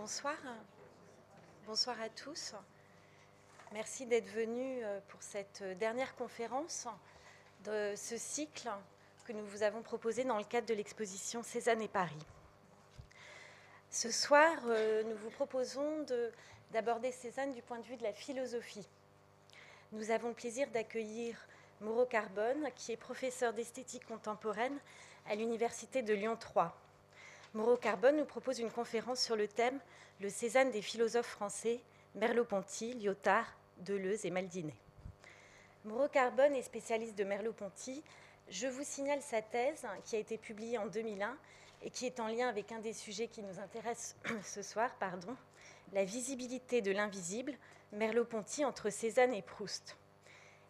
Bonsoir. Bonsoir à tous. Merci d'être venus euh, pour cette dernière conférence de ce cycle que nous vous avons proposé dans le cadre de l'exposition Cézanne et Paris. Ce soir, euh, nous vous proposons d'aborder Cézanne du point de vue de la philosophie. Nous avons le plaisir d'accueillir Moreau Carbone, qui est professeur d'esthétique contemporaine à l'Université de Lyon 3. Moreau Carbone nous propose une conférence sur le thème Le Cézanne des philosophes français, Merleau-Ponty, Lyotard, Deleuze et Maldinet. Moreau Carbone est spécialiste de Merleau-Ponty. Je vous signale sa thèse qui a été publiée en 2001 et qui est en lien avec un des sujets qui nous intéresse ce soir, pardon, la visibilité de l'invisible, Merleau-Ponty entre Cézanne et Proust.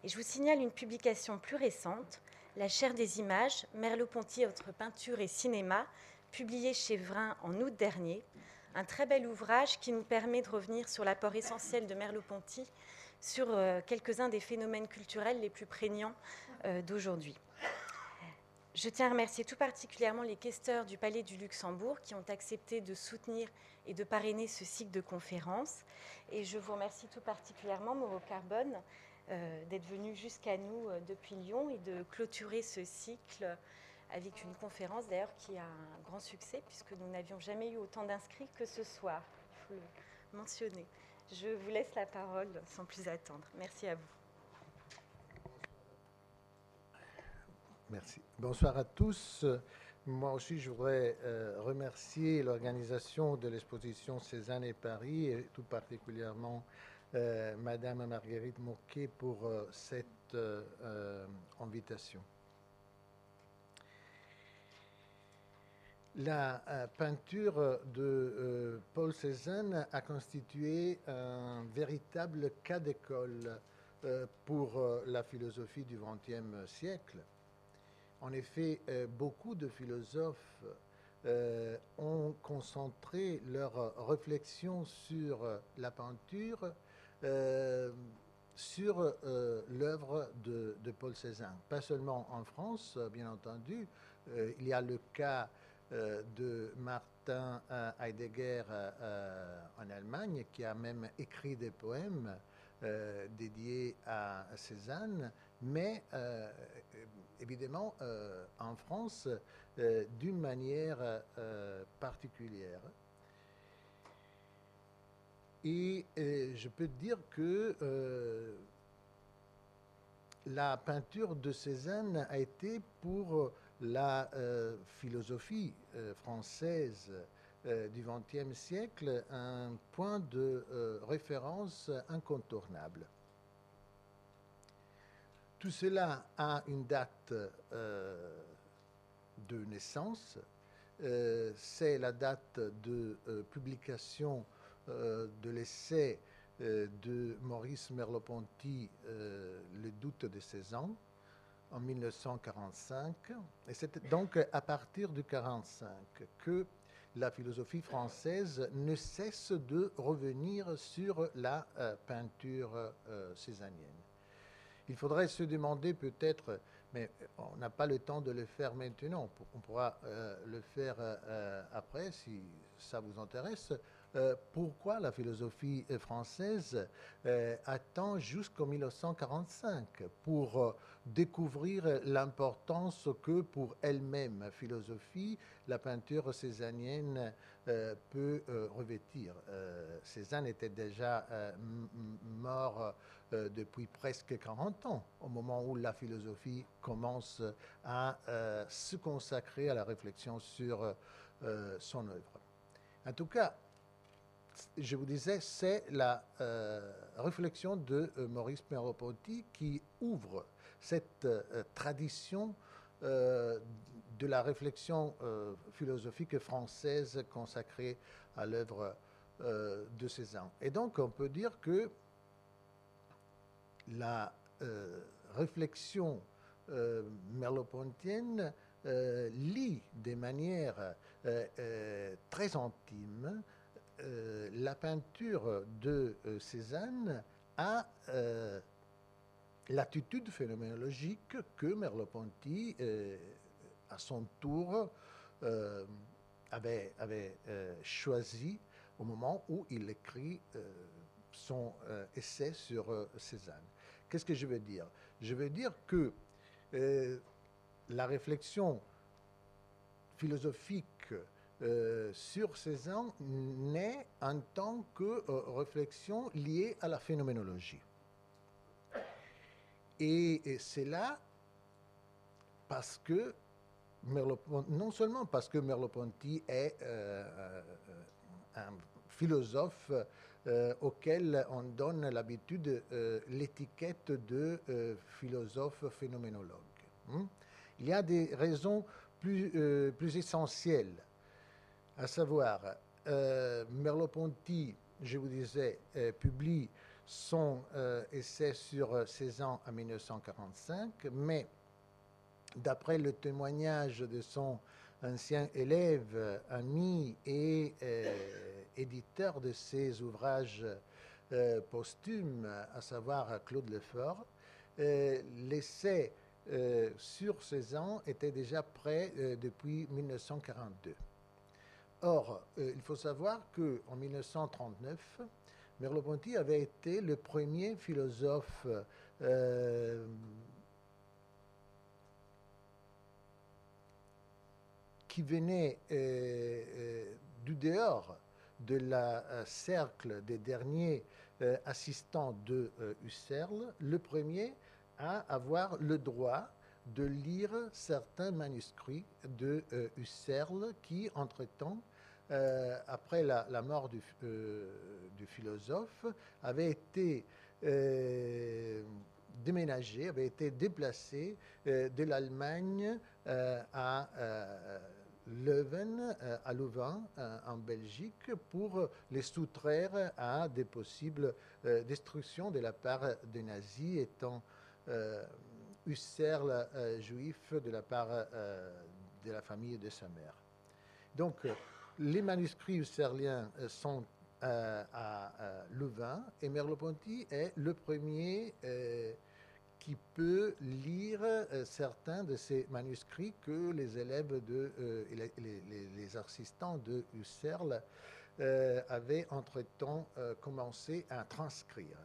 Et je vous signale une publication plus récente, La chair des images, Merleau-Ponty entre peinture et cinéma, publiée chez Vrin en août dernier, un très bel ouvrage qui nous permet de revenir sur l'apport essentiel de Merleau-Ponty sur euh, quelques-uns des phénomènes culturels les plus prégnants euh, d'aujourd'hui. Je tiens à remercier tout particulièrement les questeurs du Palais du Luxembourg qui ont accepté de soutenir et de parrainer ce cycle de conférences. Et je vous remercie tout particulièrement, Mauro Carbone, euh, d'être venu jusqu'à nous depuis Lyon et de clôturer ce cycle avec une conférence d'ailleurs qui a un grand succès puisque nous n'avions jamais eu autant d'inscrits que ce soir. Il faut le mentionner. Je vous laisse la parole sans plus attendre. Merci à vous. Merci. Bonsoir à tous. Moi aussi, je voudrais euh, remercier l'organisation de l'exposition Cézanne et Paris, et tout particulièrement euh, Madame Marguerite Moquet pour euh, cette invitation. La euh, peinture de euh, Paul Cézanne a constitué un véritable cas d'école euh, pour la philosophie du XXe siècle. En effet, beaucoup de philosophes ont concentré leur réflexion sur la peinture sur l'œuvre de, Paul Cézanne. Pas seulement en France, bien entendu, il y a le cas de Martin euh, Heidegger euh, en Allemagne, qui a même écrit des poèmes dédiés à Cézanne, mais évidemment en France d'une manière particulière. Et je peux dire que la peinture de Cézanne a été pour la euh, philosophie euh, française euh, du XXe siècle un point de référence incontournable. Tout cela a une date de naissance. C'est la date de publication de l'essai de Maurice Merleau-Ponty, Le doute de 16 ans, en 1945. Et c'est donc à partir du 1945 que la philosophie française ne cesse de revenir sur la euh, peinture euh, césanienne. Il faudrait se demander peut-être, mais on n'a pas le temps de le faire maintenant, on pourra euh, le faire après si ça vous intéresse, euh, pourquoi la philosophie française euh, attend jusqu'en 1945 pour euh, découvrir l'importance que pour elle-même philosophie la peinture césanienne peut revêtir? Cézanne était déjà mort depuis presque 40 ans, au moment où la philosophie commence à se consacrer à la réflexion sur son œuvre. En tout cas, je vous disais, c'est la euh, réflexion de euh, Maurice Merleau-Ponty qui ouvre cette euh, tradition de la réflexion philosophique française consacrée à l'œuvre de Cézanne. Et donc, on peut dire que la réflexion merleau-pontienne lit de manière très intime euh, la peinture de euh, Cézanne a euh, l'attitude phénoménologique que Merleau-Ponty, à son tour, avait, avait choisi au moment où il écrit son essai sur Cézanne. Qu'est-ce que je veux dire? Je veux dire que la réflexion philosophique sur Cézanne naît en tant que réflexion liée à la phénoménologie. Et, c'est là parce que non seulement parce que Merleau-Ponty est euh, euh, un philosophe euh, auquel on donne l'habitude l'étiquette de philosophe phénoménologue. Hein. Il y a des raisons plus, plus essentielles, à savoir, Merleau-Ponty, je vous disais, publie son euh, essai sur Cézanne en 1945, mais d'après le témoignage de son ancien élève, ami et euh, éditeur de ses ouvrages euh, posthumes, à savoir Claude Lefort, l'essai sur Cézanne était déjà prêt depuis 1942. Or, il faut savoir qu'en 1939, Merleau-Ponty avait été le premier philosophe euh, qui venait euh, euh, du dehors de la cercle des derniers assistants de Husserl, le premier à avoir le droit de lire certains manuscrits de Husserl qui, entre-temps, euh, après la, mort du, euh, du, philosophe, avait été euh, déménagé, avait été déplacé de l'Allemagne à Leuven, à Louvain, en Belgique, pour les soustraire à des possibles destructions de la part des nazis, étant Husserl juif de la part de la famille de sa mère. Donc, les manuscrits husserliens euh, sont euh, à Louvain et Merleau-Ponty est le premier euh, qui peut lire certains de ces manuscrits que les élèves de, les, assistants de Husserl avaient entre-temps commencé à transcrire.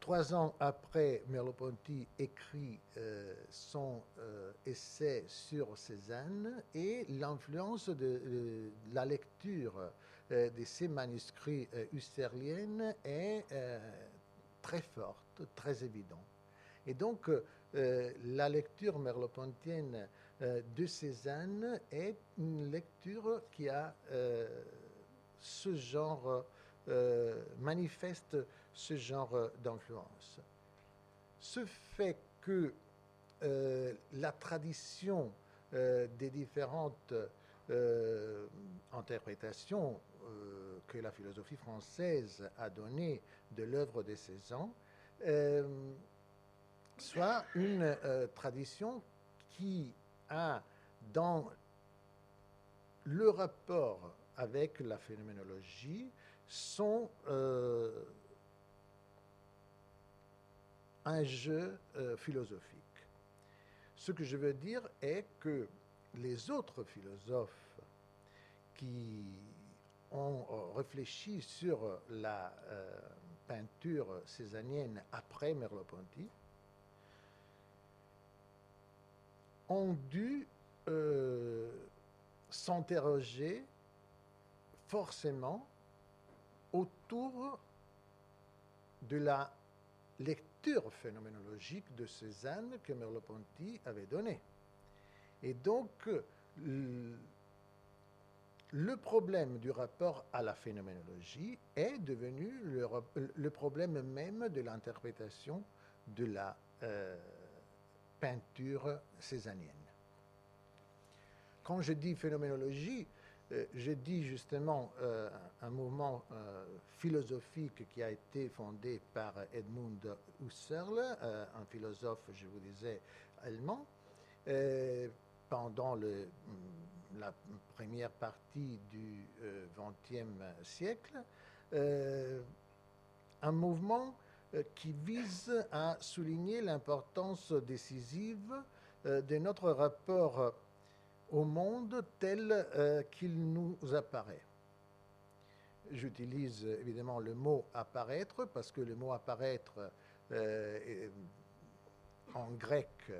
Trois ans après, Merleau-Ponty écrit euh, son euh, essai sur Cézanne et l'influence de, la lecture euh, de ces manuscrits husserliennes est très forte, très évidente. Et donc, la lecture merleau-pontienne de Cézanne est une lecture qui a ce genre manifeste ce genre d'influence. Ce fait que euh, la tradition euh, des différentes euh, interprétations que la philosophie française a données de l'œuvre de Cézanne soit une tradition qui a dans le rapport avec la phénoménologie son un jeu euh, philosophique. Ce que je veux dire est que les autres philosophes qui ont euh, réfléchi sur la euh, peinture césanienne après Merleau-Ponty ont dû s'interroger forcément autour de la lecture phénoménologique de Cézanne que Merleau-Ponty avait donné. Et donc, le problème du rapport à la phénoménologie est devenu le, problème même de l'interprétation de la euh, peinture césanienne. Quand je dis phénoménologie, euh, j'ai dit justement euh, un mouvement euh, philosophique qui a été fondé par Edmund Husserl, un philosophe, je vous disais, allemand, pendant la première partie du XXe siècle. un mouvement qui vise à souligner l'importance décisive de notre rapport au monde tel qu'il nous apparaît. J'utilise évidemment le mot apparaître parce que le mot apparaître en grec,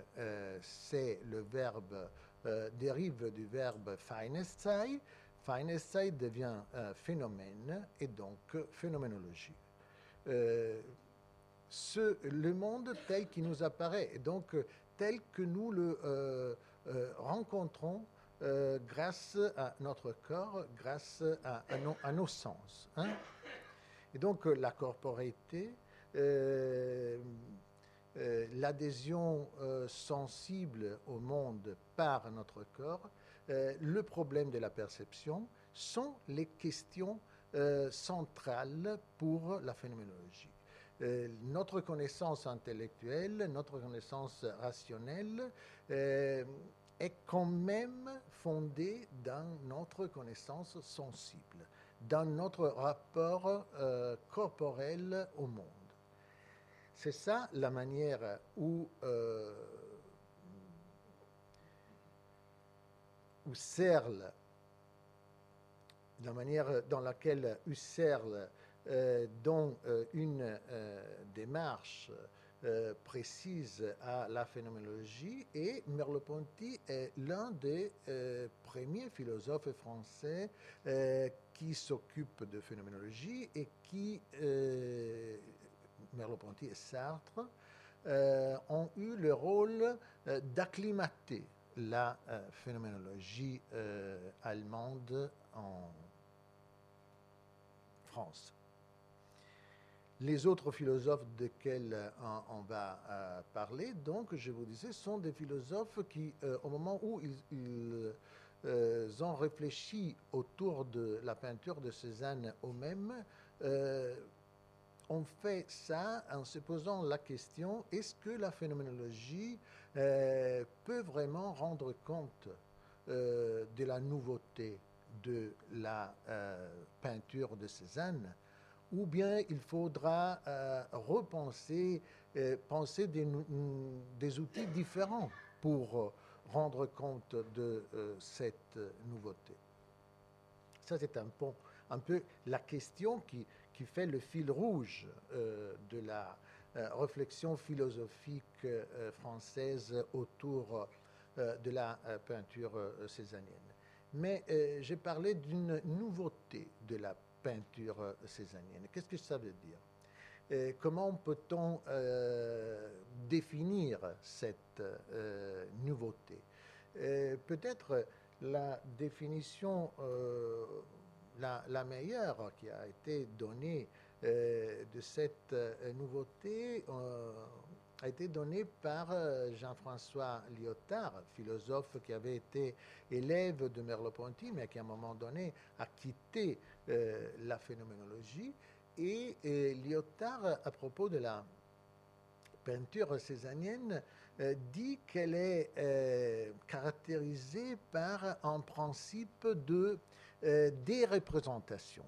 c'est le verbe, dérive du verbe phainestei. Phainestei devient phénomène et donc phénoménologie. le monde tel qu'il nous apparaît, et donc tel que nous le rencontrons grâce à notre corps, grâce à, nos, sens. Hein. Et donc la corporéité, euh, l'adhésion euh, sensible au monde par notre corps, euh, le problème de la perception sont les questions centrales pour la phénoménologie. Notre connaissance intellectuelle, notre connaissance rationnelle est quand même fondée dans notre connaissance sensible, dans notre rapport corporel au monde. C'est ça la manière où, euh, Husserl, la manière dans laquelle Husserl, euh, dans euh, une démarche précise à la phénoménologie, et Merleau-Ponty est l'un des premiers philosophes français qui s'occupe de phénoménologie et qui Merleau-Ponty et Sartre, euh, ont eu le rôle euh, d'acclimater la euh, phénoménologie allemande en France. Les autres philosophes desquels on, va parler, donc, je vous disais, sont des philosophes qui, au moment où ils, ont réfléchi autour de la peinture de Cézanne eux-mêmes, on fait ça en se posant la question, est-ce que la phénoménologie euh, peut vraiment rendre compte euh, de la nouveauté de la euh, peinture de Cézanne? Ou bien il faudra repenser, penser des, outils différents pour rendre compte de cette nouveauté. Ça, c'est un, un peu la question qui, qui fait le fil rouge euh, de la euh, réflexion philosophique euh, française autour de la peinture césanienne. Mais j'ai parlé d'une nouveauté de la peinture césanienne. Qu'est-ce que ça veut dire? Comment peut-on définir cette nouveauté? Peut-être la définition la, meilleure qui a été donnée euh, de cette euh, nouveauté euh, a été donnée par Jean-François Lyotard, philosophe qui avait été élève de Merleau-Ponty, mais qui à un moment donné a quitté la phénoménologie. Et, Lyotard, à propos de la peinture césanienne, dit qu'elle est caractérisée par un principe de euh, des représentations,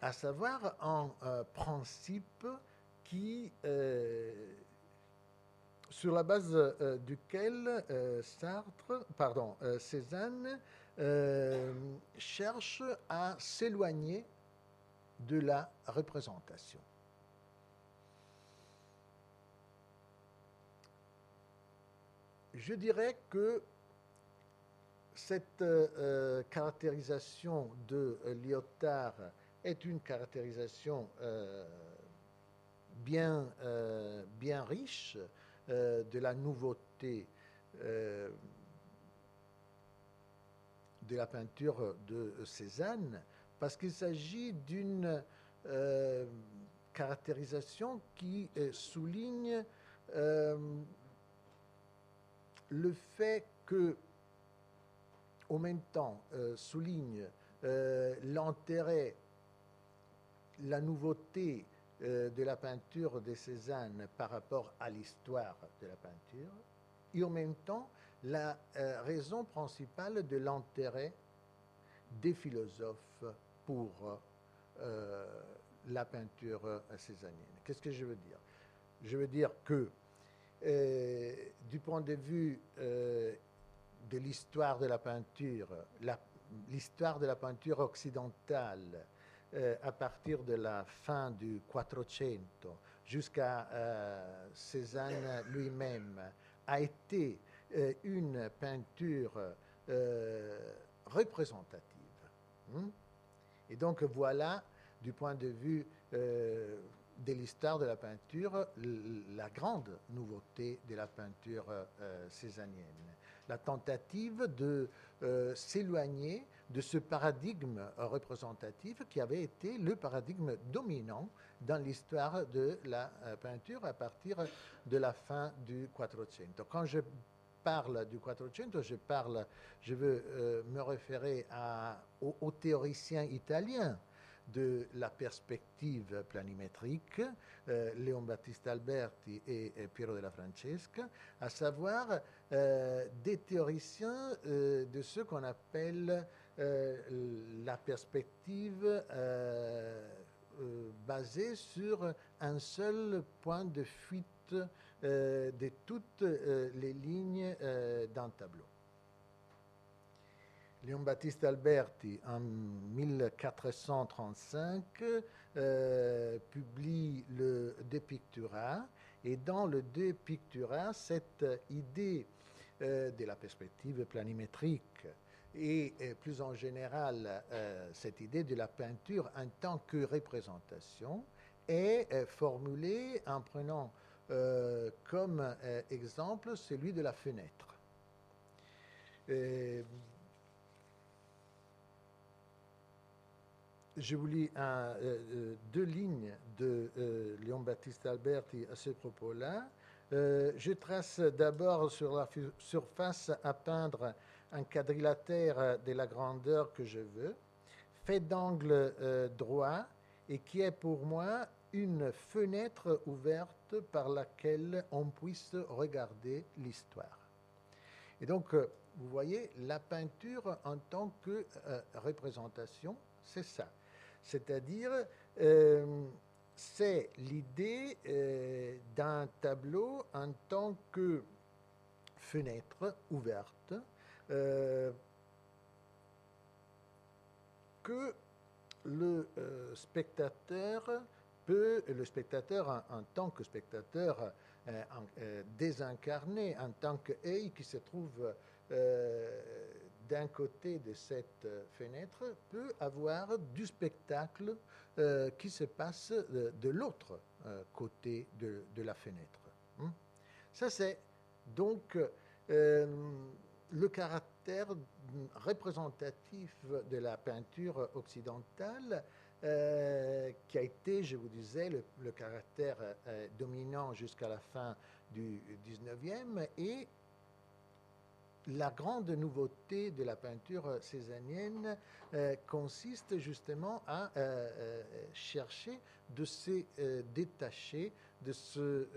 à savoir un euh, principe qui, euh, sur la base duquel Sartre, pardon, Cézanne cherche à s'éloigner de la représentation. Je dirais que cette euh, euh, caractérisation de euh, Lyotard est une caractérisation bien, bien riche de la nouveauté de la peinture de Cézanne, parce qu'il s'agit d'une caractérisation qui souligne le fait que au même temps euh, souligne euh, l'intérêt, la nouveauté euh, de la peinture de Cézanne par rapport à l'histoire de la peinture, et en même temps la raison principale de l'intérêt des philosophes pour la peinture cézannienne. Qu'est-ce que je veux dire? Je veux dire que du point de vue de l'histoire de la peinture, l'histoire de la peinture occidentale à partir de la fin du Quattrocento jusqu'à Cézanne lui-même a été une peinture représentative. Hmm? Et donc voilà, du point de vue euh, de l'histoire de la peinture, la grande nouveauté de la peinture euh, césanienne. La tentative de euh, s'éloigner de ce paradigme représentatif qui avait été le paradigme dominant dans l'histoire de la peinture à partir de la fin du Quattrocento. Quand je parle du Quattrocento, je, parle, je veux euh, me référer aux, théoriciens italiens de la perspective planimétrique, euh, Léon Battista Alberti et, Piero della Francesca, à savoir euh, des théoriciens de ce qu'on appelle la perspective basée sur un seul point de fuite euh, de toutes euh, les lignes euh, d'un tableau. Léon Baptiste Alberti, en 1435, publie le De Pictura, et dans le De Pictura, cette idée de la perspective planimétrique et plus en général cette idée de la peinture en tant que représentation est formulée en prenant euh, comme euh, exemple celui de la fenêtre. je vous lis euh, deux lignes de Léon Baptiste Alberti à ce propos-là. je trace d'abord sur la surface à peindre un quadrilatère de la grandeur que je veux, fait d'angle droit et qui est pour moi une fenêtre ouverte par laquelle on puisse regarder l'histoire. Et donc, euh, vous voyez, la peinture en tant que euh, représentation, c'est ça. C'est-à-dire, euh, c'est l'idée d'un tableau en tant que fenêtre ouverte que le spectateur peut, le spectateur, en, tant que spectateur euh, euh, désincarné, en tant qu'œil qui se trouve euh, d'un côté de cette fenêtre, peut avoir du spectacle qui se passe de, l'autre côté de, la fenêtre. Hmm? Ça, c'est donc le caractère représentatif de la peinture occidentale euh, qui a été, je vous disais, le, caractère euh, dominant jusqu'à la fin du 19e et la grande nouveauté de la peinture césanienne euh, consiste justement à chercher de se détacher de ce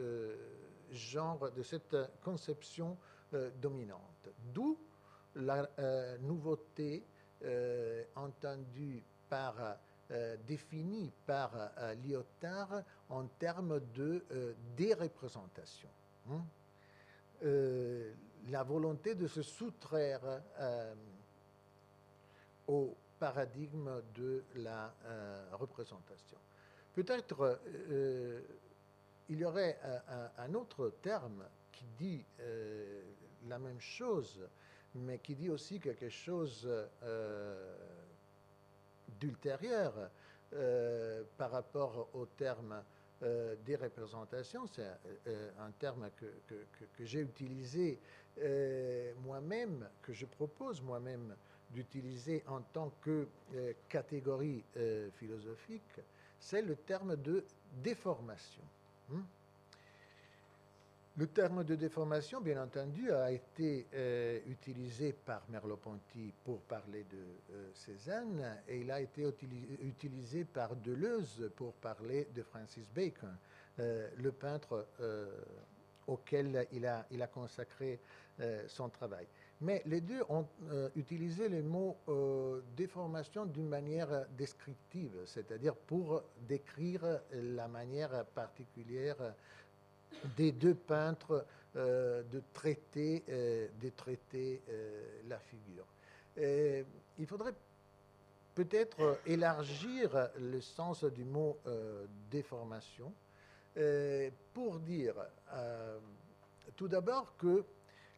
genre, de cette conception dominante. D'où la nouveauté entendue par euh, défini par euh, Lyotard en termes de euh, déreprésentation. Hein. la volonté de se soustraire au paradigme de la représentation. Peut-être il y aurait un, autre terme qui dit la même chose, mais qui dit aussi quelque chose d'ultérieur euh, par rapport au terme euh, des représentations. C'est euh, un terme que, j'ai utilisé moi-même, que je propose moi-même d'utiliser en tant que catégorie philosophique, c'est le terme de déformation. Hmm? Le terme de déformation, bien entendu, a été euh, utilisé par Merleau-Ponty pour parler de euh, Cézanne et il a été utilisé par Deleuze pour parler de Francis Bacon, euh, le peintre auquel il a, il a consacré son travail. Mais les deux ont utilisé le mot déformation d'une manière descriptive, c'est-à-dire pour décrire la manière particulière des deux peintres de traiter, de traiter la figure. il faudrait peut-être élargir le sens du mot déformation pour dire tout d'abord que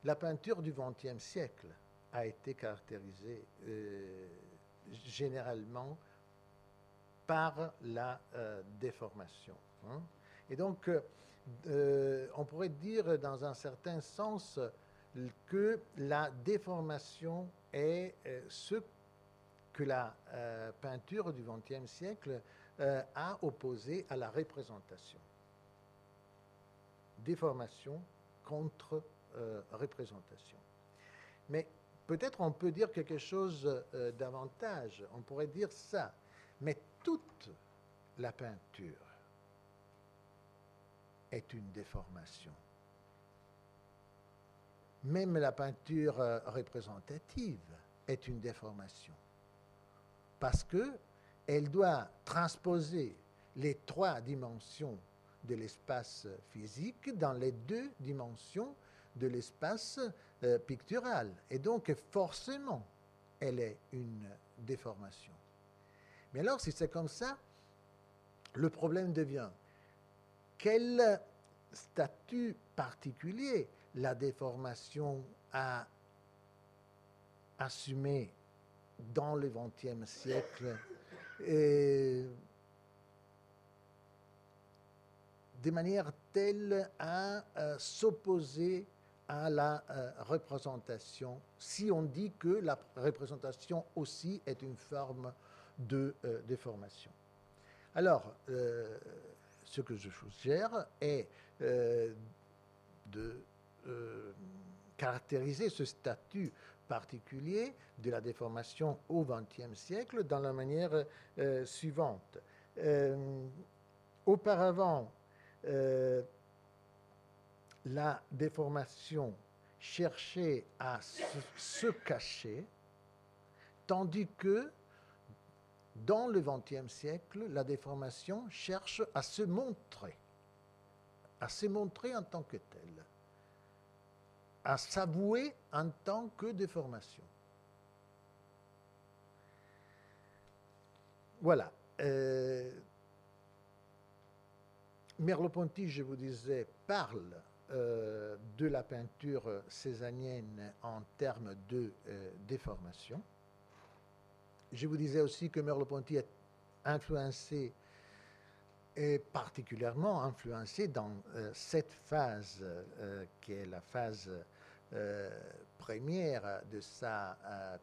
la peinture du XXe siècle a été caractérisée euh, généralement par la euh, déformation. Hein. Et donc, euh, on pourrait dire dans un certain sens que la déformation est ce que la peinture du XXe siècle a opposé à la représentation. Déformation contre représentation. Mais peut-être on peut dire quelque chose euh, davantage. On pourrait dire ça. Mais toute la peinture est une déformation. Même la peinture euh, représentative est une déformation. Parce que elle doit transposer les trois dimensions de l'espace physique dans les deux dimensions de l'espace euh, pictural. Et donc, forcément, elle est une déformation. Mais alors, si c'est comme ça, le problème devient quel statut particulier la déformation a assumé dans le XXe siècle? De manière telle à euh, s'opposer à la euh, représentation, si on dit que la représentation aussi est une forme de euh, déformation. Alors, ce que je suggère est de caractériser ce statut particulier de la déformation au XXe siècle dans la manière suivante. auparavant, la déformation cherchait à se, cacher, tandis que dans le XXe siècle, la déformation cherche à se montrer, à se montrer en tant que telle, à s'avouer en tant que déformation. Voilà. Euh, Merleau-Ponty, je vous disais, parle euh, de la peinture césanienne en termes de euh, déformation. Je vous disais aussi que Merleau-Ponty est influencé et particulièrement influencé dans euh, cette phase qui est la phase première de sa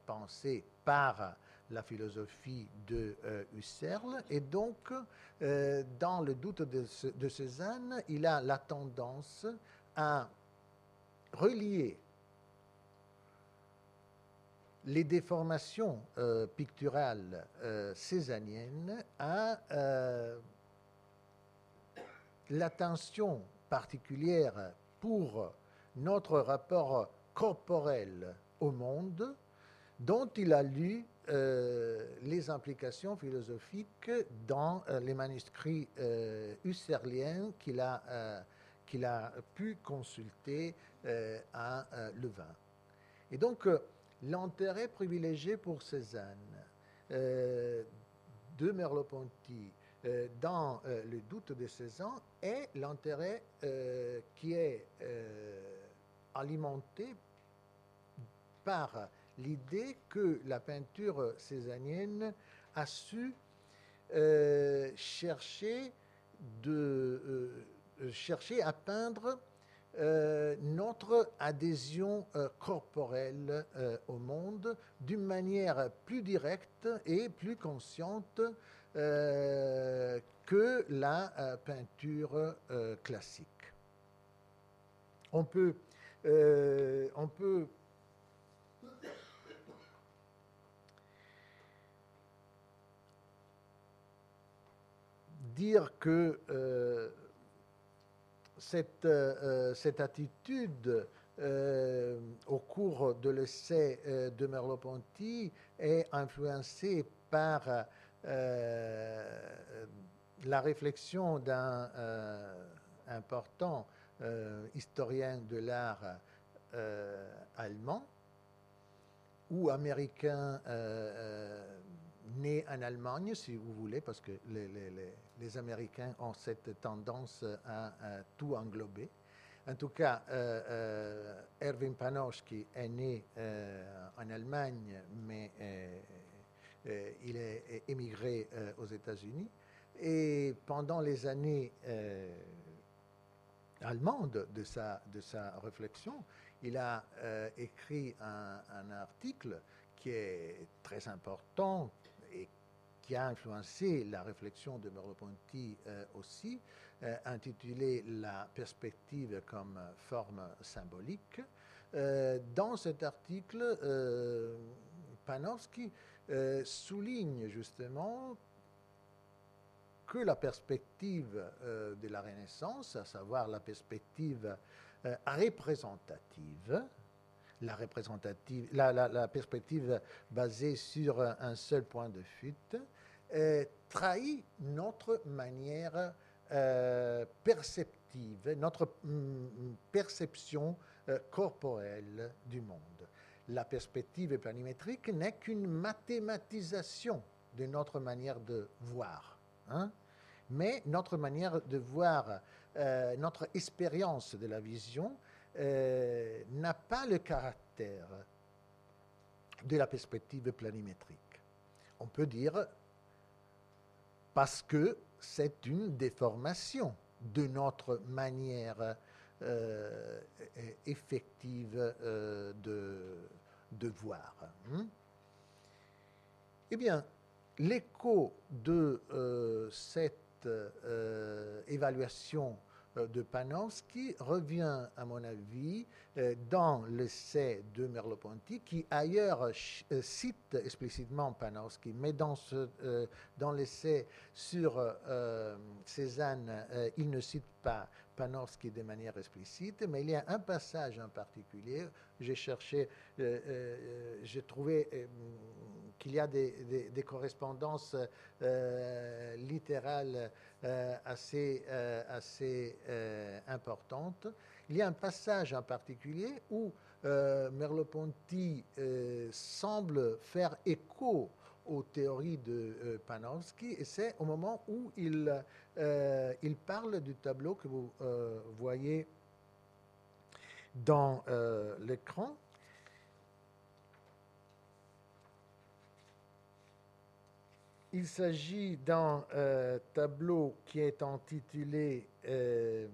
pensée par la philosophie de Husserl. Et donc, dans le doute de, de Cézanne, il a la tendance à relier les déformations euh, picturales euh, césaniennes à euh, l'attention particulière pour notre rapport corporel au monde, dont il a lu les implications philosophiques dans les manuscrits husserliens qu'il a qu'il a pu consulter à Louvain. Et donc, l'intérêt privilégié pour Cézanne de Merleau-Ponty dans le doute de Cézanne est l'intérêt qui est alimenté par l'idée que la peinture cézannienne a su euh, chercher à peindre euh, notre adhésion euh, corporelle au monde d'une manière plus directe et plus consciente que la peinture classique. On peut, on peut dire que cette, euh, euh, cette attitude euh, au cours de l'essai de Merleau-Ponty est influencée par la réflexion d'un important historien de l'art allemand ou américain né en Allemagne, si vous voulez, parce que les, Américains ont cette tendance à, tout englober. En tout cas, euh, euh, Erwin Panofsky est né euh, en Allemagne, mais il est émigré aux États-Unis. Et pendant les années allemandes de sa, de sa réflexion, il a écrit un, article qui est très important, qui a influencé la réflexion de Merleau-Ponty euh, aussi, euh, intitulé La perspective comme forme symbolique. Euh, dans cet article, Panofsky souligne justement que la perspective de la Renaissance, à savoir la perspective représentative, la, perspective basée sur un seul point de fuite, euh, trahit notre manière euh, perceptive, notre mm, perception euh, corporelle du monde. La perspective planimétrique n'est qu'une mathématisation de notre manière de voir. Hein. Mais notre manière de voir, notre expérience de la vision euh, n'a pas le caractère de la perspective planimétrique. On peut dire parce que c'est une déformation de notre manière euh, effective euh, de, voir. Hein. Eh bien, l'écho de cette évaluation euh, de Panofsky revient, à mon avis, euh, dans l'essai de Merleau-Ponty, qui ailleurs euh, cite explicitement mais dans, ce, dans l'essai sur Cézanne, il ne cite pas Panofsky de manière explicite, mais il y a un passage en particulier, j'ai cherché, j'ai trouvé qu'il y a des, correspondances littérales euh, assez, euh, assez euh, importante. Il y a un passage en particulier où Merleau-Ponty semble faire écho aux théories de Panofsky, et c'est au moment où il parle du tableau que vous voyez dans l'écran. Il s'agit d'un euh, tableau qui est intitulé, euh,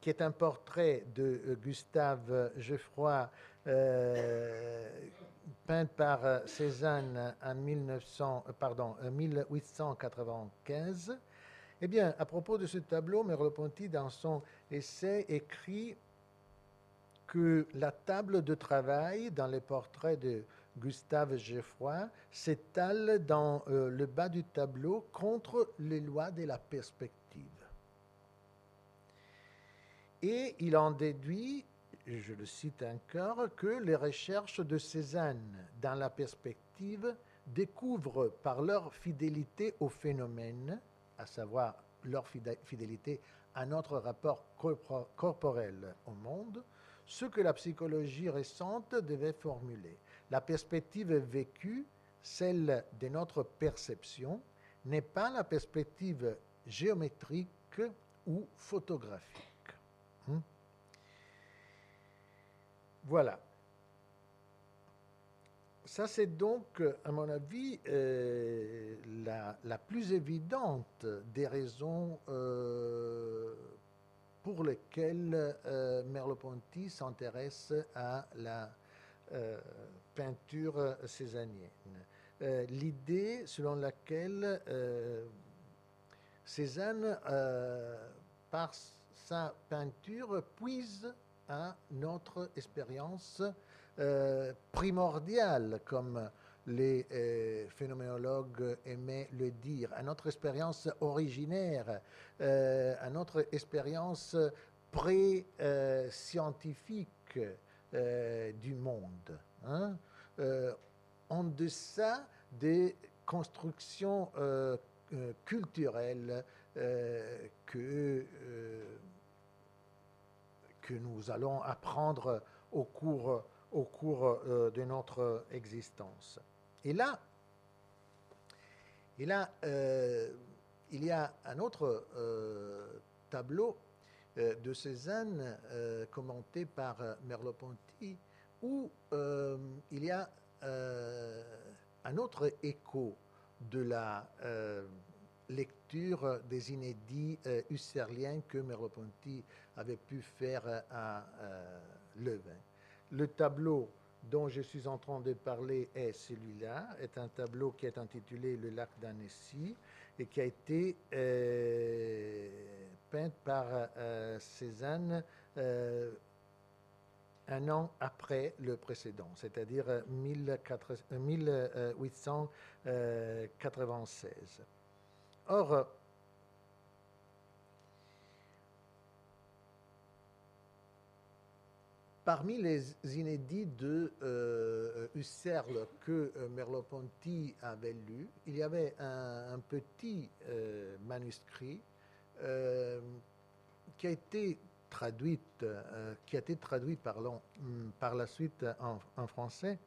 qui est un portrait de euh, Gustave Geoffroy, peint par Cézanne en 1900, pardon, 1895. Eh bien, à propos de ce tableau, Merleau-Ponty, dans son essai, écrit que la table de travail dans les portraits de Gustave Geoffroy, s'étale dans euh, le bas du tableau contre les lois de la perspective. Et il en déduit, je le cite encore, que les recherches de Cézanne dans la perspective découvrent par leur fidélité au phénomène, à savoir leur fidélité à notre rapport corporel au monde, ce que la psychologie récente devait formuler. La perspective vécue, celle de notre perception, n'est pas la perspective géométrique ou photographique. Hmm? Voilà. Ça, c'est donc, à mon avis, euh, la, plus évidente des raisons euh, pour lesquelles euh, Merleau-Ponty s'intéresse à la peinture césanienne. Euh, l'idée selon laquelle euh, Cézanne, euh, par sa peinture, puise à notre expérience primordiale, comme les phénoménologues aimaient le dire, à notre expérience originaire, à notre expérience pré-scientifique du monde. Hein, euh, en deçà des constructions euh, euh, culturelles que nous allons apprendre au cours, au cours de notre existence. Et là, et là il y a un autre tableau de Cézanne commenté par Merleau-Ponty où il y a un autre écho de la lecture des inédits euh, husserliens que Merleau-Ponty avait pu faire à euh, Levin. Le tableau dont je suis en train de parler est celui-là, est un tableau qui est intitulé Le lac d'Annecy et qui a été euh, peint par Cézanne un an après le précédent, c'est-à-dire 1896. Or, parmi les inédits de euh, Husserl que euh, Merleau-Ponty avait lu, il y avait un, petit euh, manuscrit qui a été traduit, qui a été traduit pardon, mm, par la suite en, français.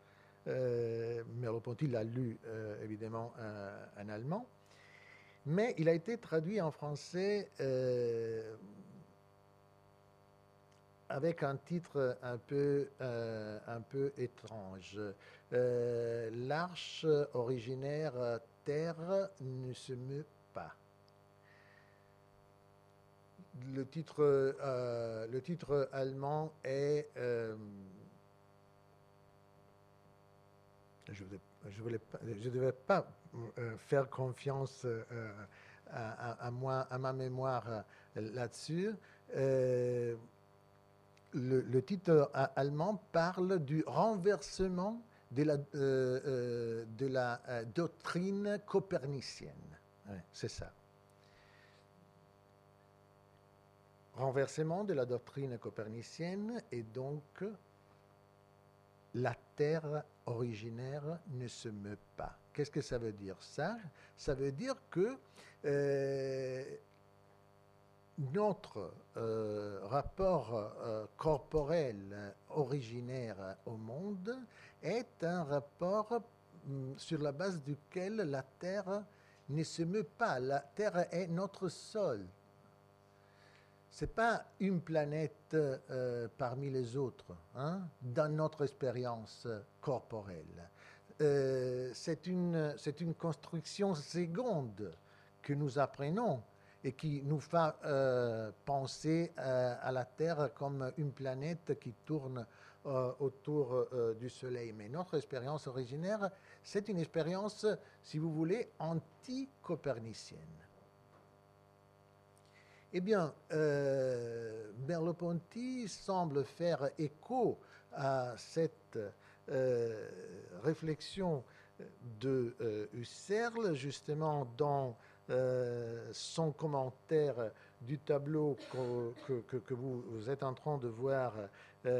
Merleau-Ponty l'a lu évidemment en allemand mais il a été traduit en français euh, avec un titre un peu, euh, étrange. Euh, l'arche originaire Terre ne se meut pas. Le titre, le titre allemand est je ne devais pas euh, faire confiance euh, à, moi, à ma mémoire euh, là-dessus. Le, titre allemand parle du renversement de la, de la doctrine copernicienne. c'est ça. Renversement de la doctrine copernicienne et donc la terre originaire ne se meut pas. Qu'est-ce que ça veut dire ça? Ça veut dire que euh, notre euh, rapport euh, corporel originaire au monde est un rapport mm, sur la base duquel la Terre ne se meut pas. La Terre est notre sol, c'est pas une planète euh, parmi les autres hein, dans notre expérience corporelle. Euh, c'est une, une construction seconde que nous apprenons et qui nous fait euh, penser à la Terre comme une planète qui tourne autour du Soleil. Mais notre expérience originaire, c'est une expérience, si vous voulez, anti-copernicienne. Eh bien, euh, Merleau-Ponty semble faire écho à cette euh, réflexion de euh, Husserl, justement dans son commentaire du tableau que, vous, êtes en train de voir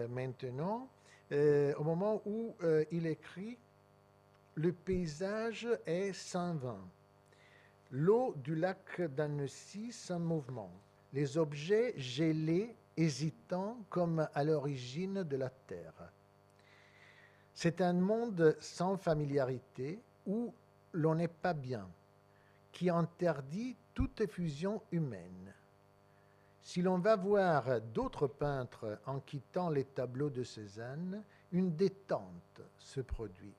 maintenant, au moment où il écrit Le paysage est sans vin. L'eau du lac d'Annecy sans mouvement les objets gelés, hésitants comme à l'origine de la Terre. C'est un monde sans familiarité où l'on n'est pas bien, qui interdit toute effusion humaine. Si l'on va voir d'autres peintres en quittant les tableaux de Cézanne, une détente se produit.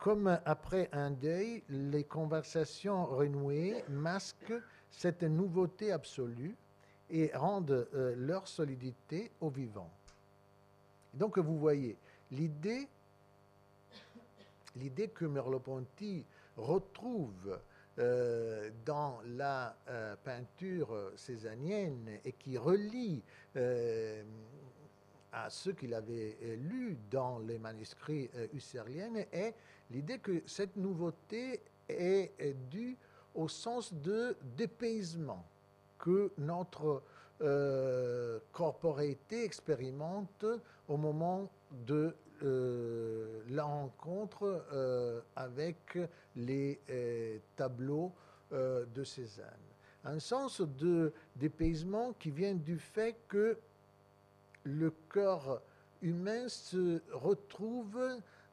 Comme après un deuil, les conversations renouées masquent cette nouveauté absolue et rendent euh, leur solidité aux vivants. Donc vous voyez, l'idée, l'idée que Merleau-Ponty retrouve euh, dans la euh, peinture césanienne et qui relie à ce qu'il avait lu dans les manuscrits husserliens est l'idée que cette nouveauté est due au sens de dépaysement que notre euh, expérimente au moment de euh, la rencontre euh, avec les tableaux de Cézanne. Un sens de dépaysement qui vient du fait que le corps humain se retrouve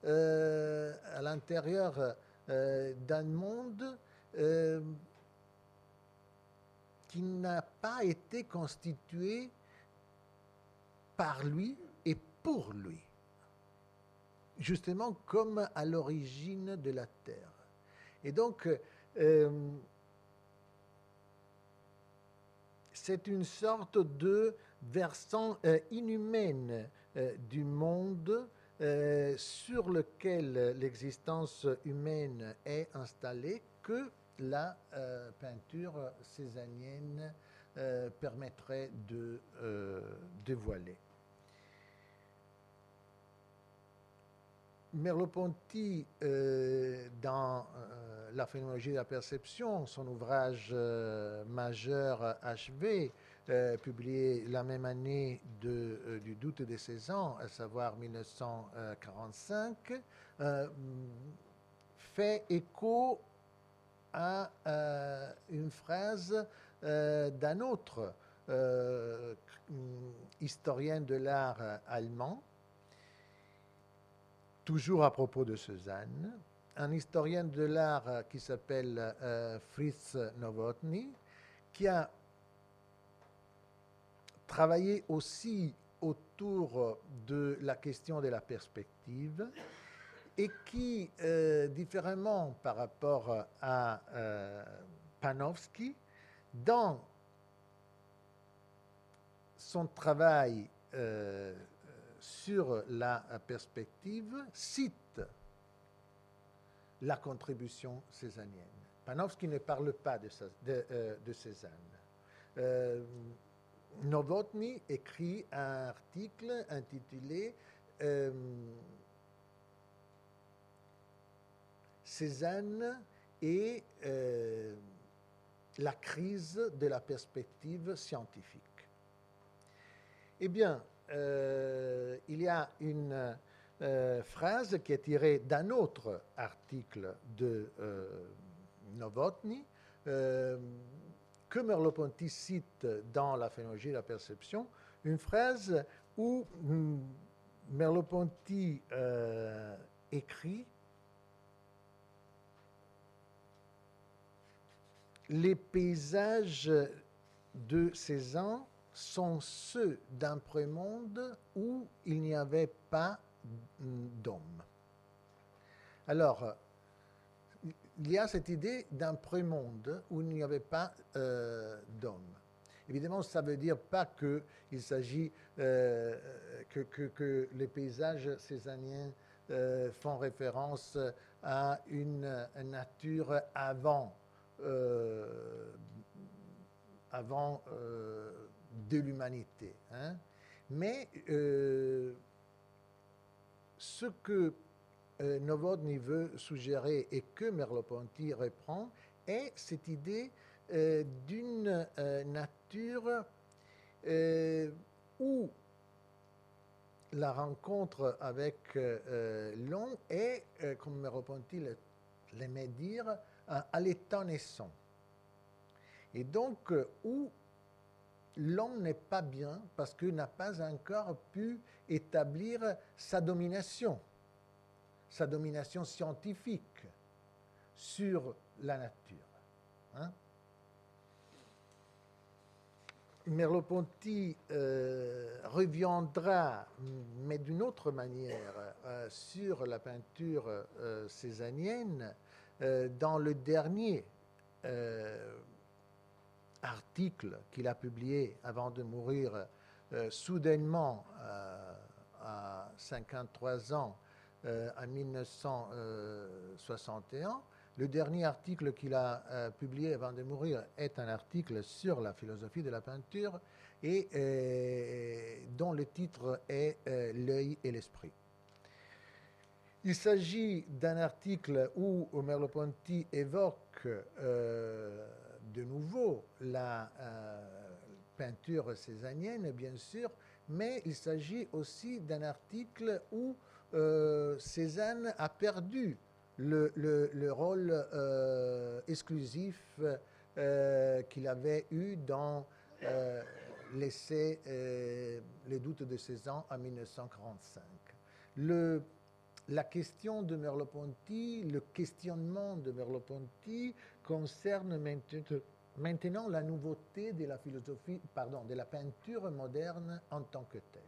à l'intérieur d'un monde qui n'a pas été constitué par lui et pour lui, justement comme à l'origine de la terre. Et donc, euh, c'est une sorte de versant euh, inhumaine euh, du monde sur lequel l'existence humaine est installée que la peinture césanienne permettrait de dévoiler. Merleau-Ponty, euh, dans euh, La phénoménologie de la perception, son ouvrage euh, majeur achevé, publié la même année de, du doute des 16 ans, à savoir 1945, fait écho à une phrase d'un autre historien de l'art allemand, toujours à propos de Cézanne, un historien de l'art euh, qui s'appelle euh, Fritz Novotny, qui a travaillé aussi autour de la question de la perspective et qui, euh, différemment par rapport à Panofsky, dans son travail sur la perspective cite la contribution césanienne. Panofsky ne parle pas de, euh, Cézanne. Euh, Novotny écrit un article intitulé euh, Cézanne et la crise de la perspective scientifique. Eh bien, euh, il y a une euh, phrase qui est tirée d'un autre article de euh, Novotny, que Merleau-Ponty cite dans la phénoménologie de la perception, une phrase où Merleau-Ponty écrit Les paysages de ces ans sont ceux d'un prémonde où il n'y avait pas d'homme. Alors, il y a cette idée d'un prémonde où il n'y avait pas euh, d'homme. Évidemment, ça ne veut dire pas qu'il s'agit euh, que, les paysages césaniens euh, font référence à une nature avant, avant de l'humanité. Hein. Mais euh, ce que euh, veut suggérer et que Merleau-Ponty reprend est cette idée euh, d'une euh, nature où la rencontre avec l'homme est, comme Merleau-Ponty l'aimait dire, à l'état naissant. Et donc, où l'homme n'est pas bien parce qu'il n'a pas encore pu établir sa domination, sa domination scientifique sur la nature. Hein. Merleau-Ponty euh, reviendra, mais d'une autre manière, euh, sur la peinture euh, césanienne dans le dernier article qu'il a publié avant de mourir euh, soudainement euh, à 53 ans euh, en 1961. Le dernier article qu'il a publié avant de mourir est un article sur la philosophie de la peinture et dont le titre est L'œil et l'esprit. Il s'agit d'un article où Merleau-Ponty évoque de nouveau la euh, peinture césanienne, bien sûr, mais il s'agit aussi d'un article où euh, Cézanne a perdu le, rôle euh, exclusif qu'il avait eu dans l'essai Les doutes de Cézanne en 1945. Le, la question de Merleau-Ponty, le questionnement de Merleau-Ponty concerne maintenant la nouveauté de la philosophie, pardon, de la peinture moderne en tant que telle,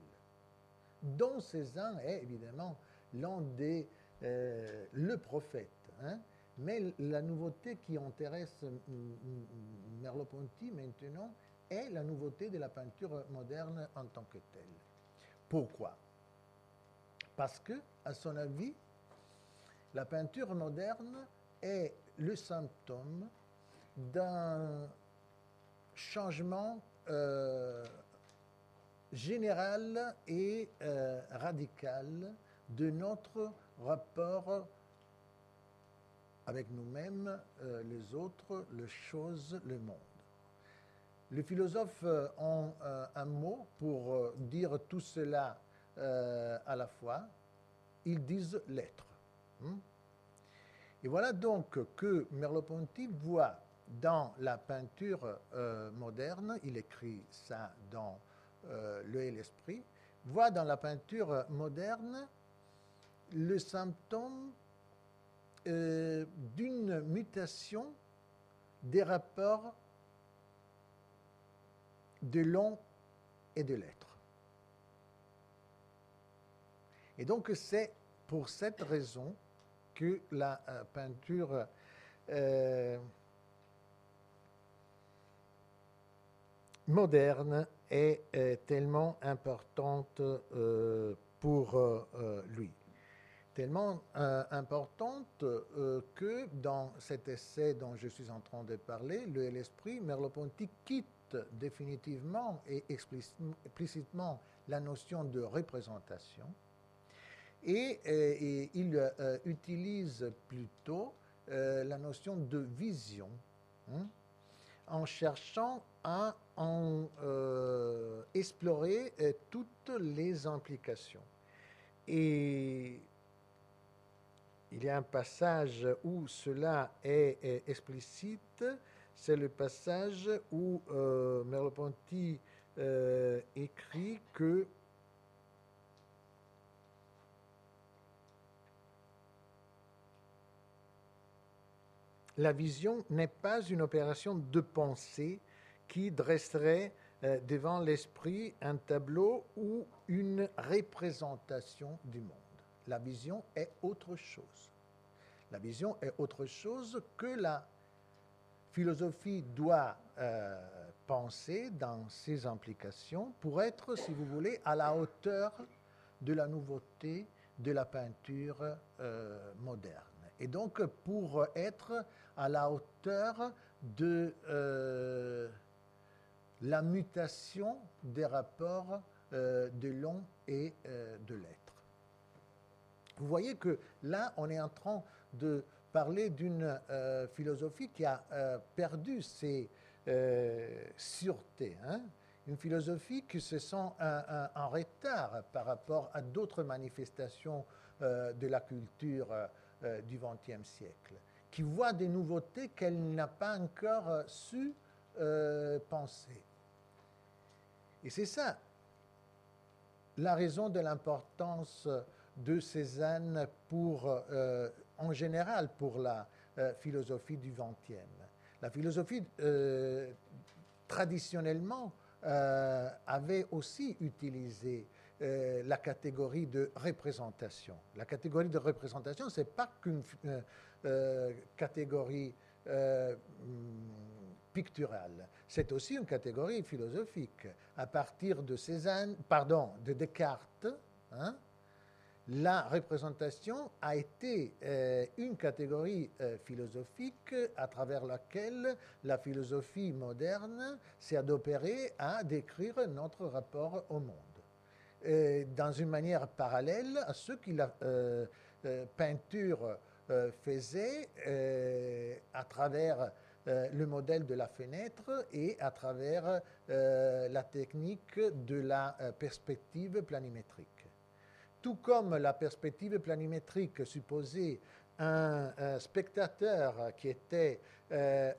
dont Cézanne est évidemment l'un des euh, le prophète. Hein. Mais la nouveauté qui intéresse Merleau-Ponty maintenant est la nouveauté de la peinture moderne en tant que telle. Pourquoi? Parce que, à son avis, la peinture moderne est le symptôme d'un changement euh, général et euh, radical de notre rapport avec nous-mêmes, euh, les autres, les choses, le monde. Les philosophes ont un mot pour dire tout cela euh, à la fois, ils disent l'être. Hmm? Et voilà donc que Merleau-Ponty voit dans la peinture euh, moderne, il écrit ça dans euh, Le et l'esprit, voit dans la peinture moderne le symptôme d'une mutation des rapports de l'on et de l'être. Et donc c'est pour cette raison que la euh, peinture euh, moderne est, tellement importante euh, pour lui. Tellement importante que dans cet essai dont je suis en train de parler, Le l'esprit, Merleau-Ponty quitte définitivement et explicitement la notion de représentation et, euh, il euh, utilise plutôt euh, la notion de vision hein, en cherchant à en explorer toutes les implications. Et il y a un passage où cela est, explicite, c'est le passage où Merleau-Ponty écrit que la vision n'est pas une opération de pensée qui dresserait euh, devant l'esprit un tableau ou une représentation du monde. La vision est autre chose. La vision est autre chose que la philosophie doit euh, penser dans ses implications pour être, si vous voulez, à la hauteur de la nouveauté de la peinture euh, moderne. Et donc pour être à la hauteur de euh, la mutation des rapports euh, de l'on et euh, de l'être. Vous voyez que là, on est en train de parler d'une philosophie qui a perdu ses sûretés. Hein. une philosophie qui se sent en retard par rapport à d'autres manifestations de la culture du XXe siècle qui voit des nouveautés qu'elle n'a pas encore euh, su euh, penser. Et c'est ça la raison de l'importance de Cézanne pour, euh, en général pour la philosophie du XXe. La philosophie, traditionnellement, avait aussi utilisé la catégorie de représentation. La catégorie de représentation, ce n'est pas qu'une euh, catégorie euh, picturale. C'est aussi une catégorie philosophique. À partir de Descartes, hein, la représentation a été euh, une catégorie philosophique à travers laquelle la philosophie moderne s'est adopérée à décrire notre rapport au monde. Dans une manière parallèle à ce que la peinture euh, faisait euh, à travers euh, le modèle de la fenêtre et à travers la technique de la perspective planimétrique. Tout comme la perspective planimétrique supposait un, spectateur qui était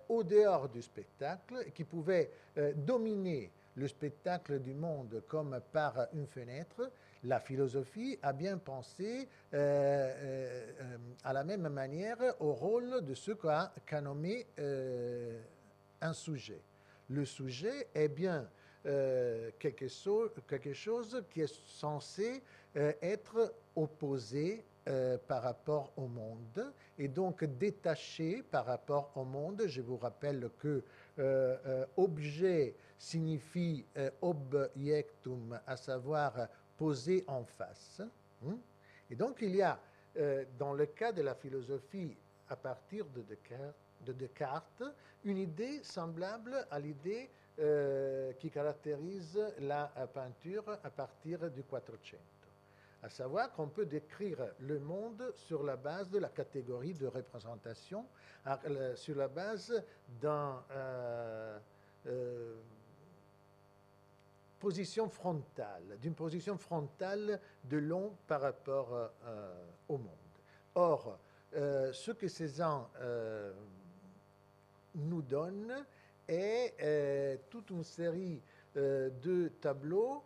au dehors du spectacle qui pouvait dominer le spectacle du monde comme par une fenêtre, la philosophie a bien pensé euh, euh, à la même manière au rôle de ce qu'a nommé un sujet. Le sujet est bien quelque, chose qui est censé être opposé euh, par rapport au monde et donc détaché par rapport au monde. Je vous rappelle que euh, euh, objet signifie objectum, à savoir posé en face. Hein. Et donc il y a, dans le cas de la philosophie à partir de Descartes, de Descartes une idée semblable à l'idée qui caractérise la peinture à partir du Quattrocento à savoir qu'on peut décrire le monde sur la base de la catégorie de représentation, euh, sur la base euh, euh, position frontale, d'une position frontale de long par rapport au monde. Or, ce que Cézanne nous donne est toute une série de tableaux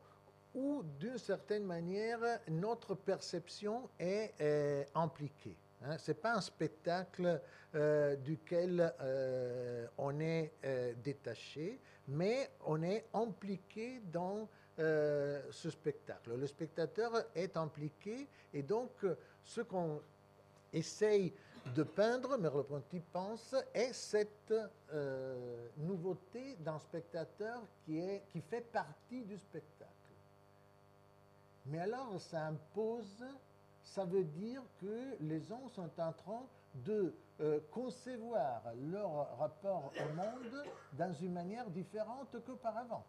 où, d'une certaine manière, notre perception est euh, impliquée. Hein? Ce n'est pas un spectacle euh, duquel euh, on est détaché, mais on est impliqué dans ce spectacle. Le spectateur est impliqué et donc ce qu'on essaye de peindre, Merleau-Ponty pense, est cette nouveauté d'un spectateur qui, est, qui fait partie du spectacle. Mais alors, ça impose, ça veut dire que les gens sont en train de euh, concevoir leur rapport au monde dans une manière différente qu'auparavant.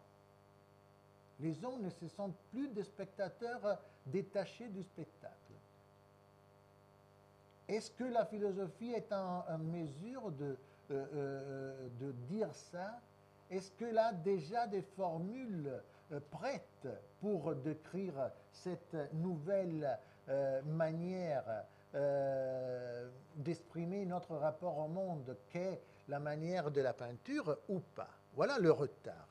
Les gens ne se sentent plus des spectateurs détachés du spectacle. Est-ce que la philosophie est en, mesure de, euh, euh, de dire ça? Est-ce qu'elle a déjà des formules prêtes pour décrire cette nouvelle euh, manière euh, d'exprimer notre rapport au monde qu'est la manière de la peinture ou pas. Voilà le retard.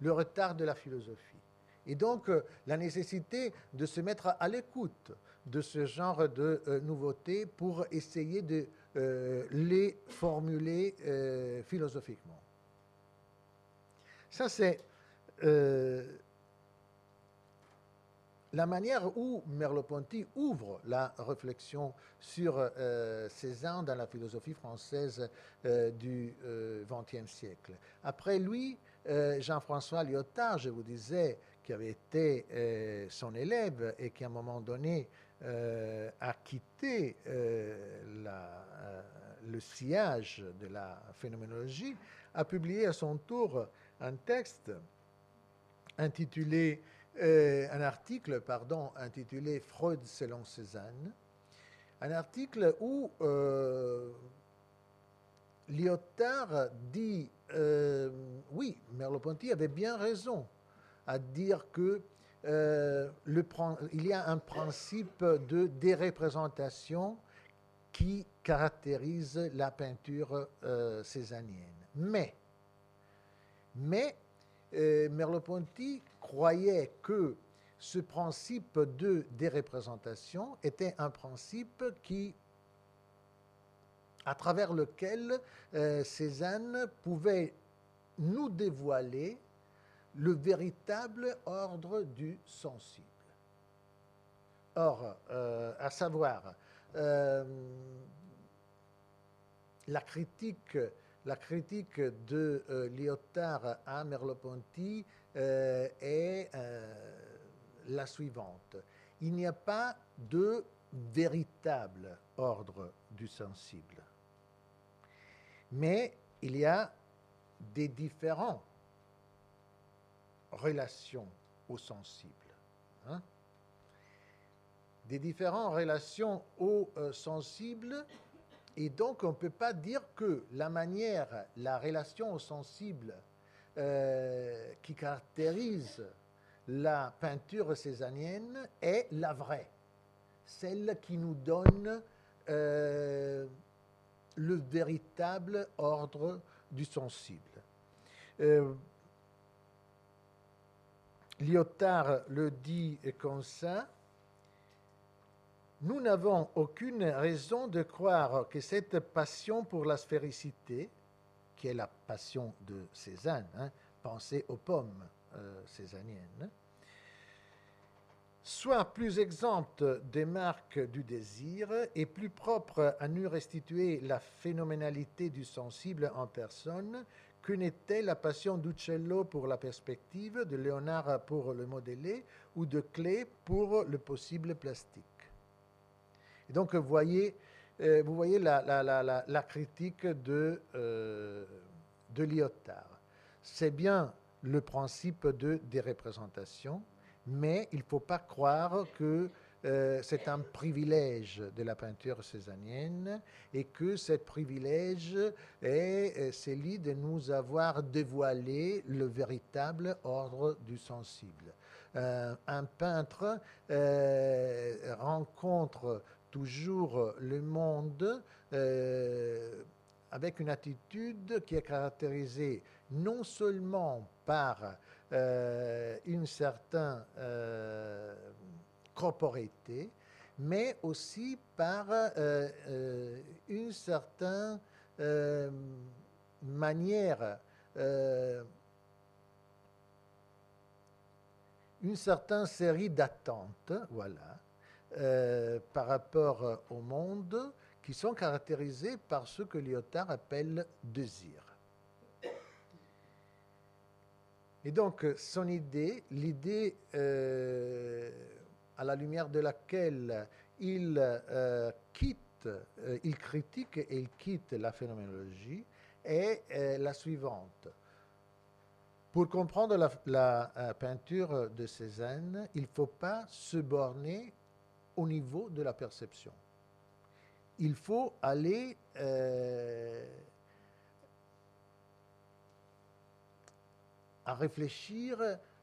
Le retard de la philosophie. Et donc euh, la nécessité de se mettre à l'écoute de ce genre de nouveautés pour essayer de les formuler philosophiquement. Ça, c'est la manière où Merleau-Ponty ouvre la réflexion sur euh, Cézanne dans la philosophie française euh, du XXe euh, siècle. Après lui, Jean-François Lyotard, je vous disais, qui avait été son élève et qui à un moment donné a quitté le sillage de la phénoménologie, a publié à son tour un texte intitulé euh, un article pardon, intitulé Freud selon Cézanne, un article où euh, Lyotard dit euh, oui, Merleau-Ponty avait bien raison à dire que il y a un principe de déreprésentation qui caractérise la peinture cézannienne. Mais, mais Merleau-Ponty croyait que ce principe de déreprésentation était un principe qui, à travers lequel euh, Cézanne pouvait nous dévoiler le véritable ordre du sensible. Or, euh, à savoir, euh, la critique la critique de Lyotard à Merleau-Ponty euh, est euh, la suivante. Il n'y a pas de véritable ordre du sensible, mais il y a des différentes relations au sensible. Hein. Des différentes relations au euh, sensible, et donc on ne peut pas dire que la manière, la relation sensible euh, qui caractérise la peinture césanienne est la vraie, celle qui nous donne euh, le véritable ordre du sensible. Euh, Lyotard le dit comme ça, nous n'avons aucune raison de croire que cette passion pour la sphéricité, qui est la passion de Cézanne, hein, pensez aux pommes euh, soit plus exempte des marques du désir et plus propre à nous restituer la phénoménalité du sensible en personne que n'était la passion d'Uccello pour la perspective, de Léonard pour le modélé ou de Klee pour le possible plastique. Donc, vous voyez, euh, vous voyez la, critique de, euh, de Lyotard. C'est bien le principe de, des représentations, mais il ne faut pas croire que euh, c'est un privilège de la peinture césanienne et que ce privilège est celui de nous avoir dévoilé le véritable ordre du sensible. un peintre rencontre toujours le monde euh, avec une attitude qui est caractérisée non seulement par euh, une certaine euh, corporité, mais aussi par une certaine manière, une certaine série d'attentes, voilà, euh, par rapport au monde qui sont caractérisés par ce que Lyotard appelle désir. Et donc, son idée, l'idée euh, à la lumière de laquelle il euh, quitte, il critique et il quitte la phénoménologie, est la suivante. Pour comprendre la, la peinture de Cézanne, il ne faut pas se borner au niveau de la perception. Il faut aller euh, à réfléchir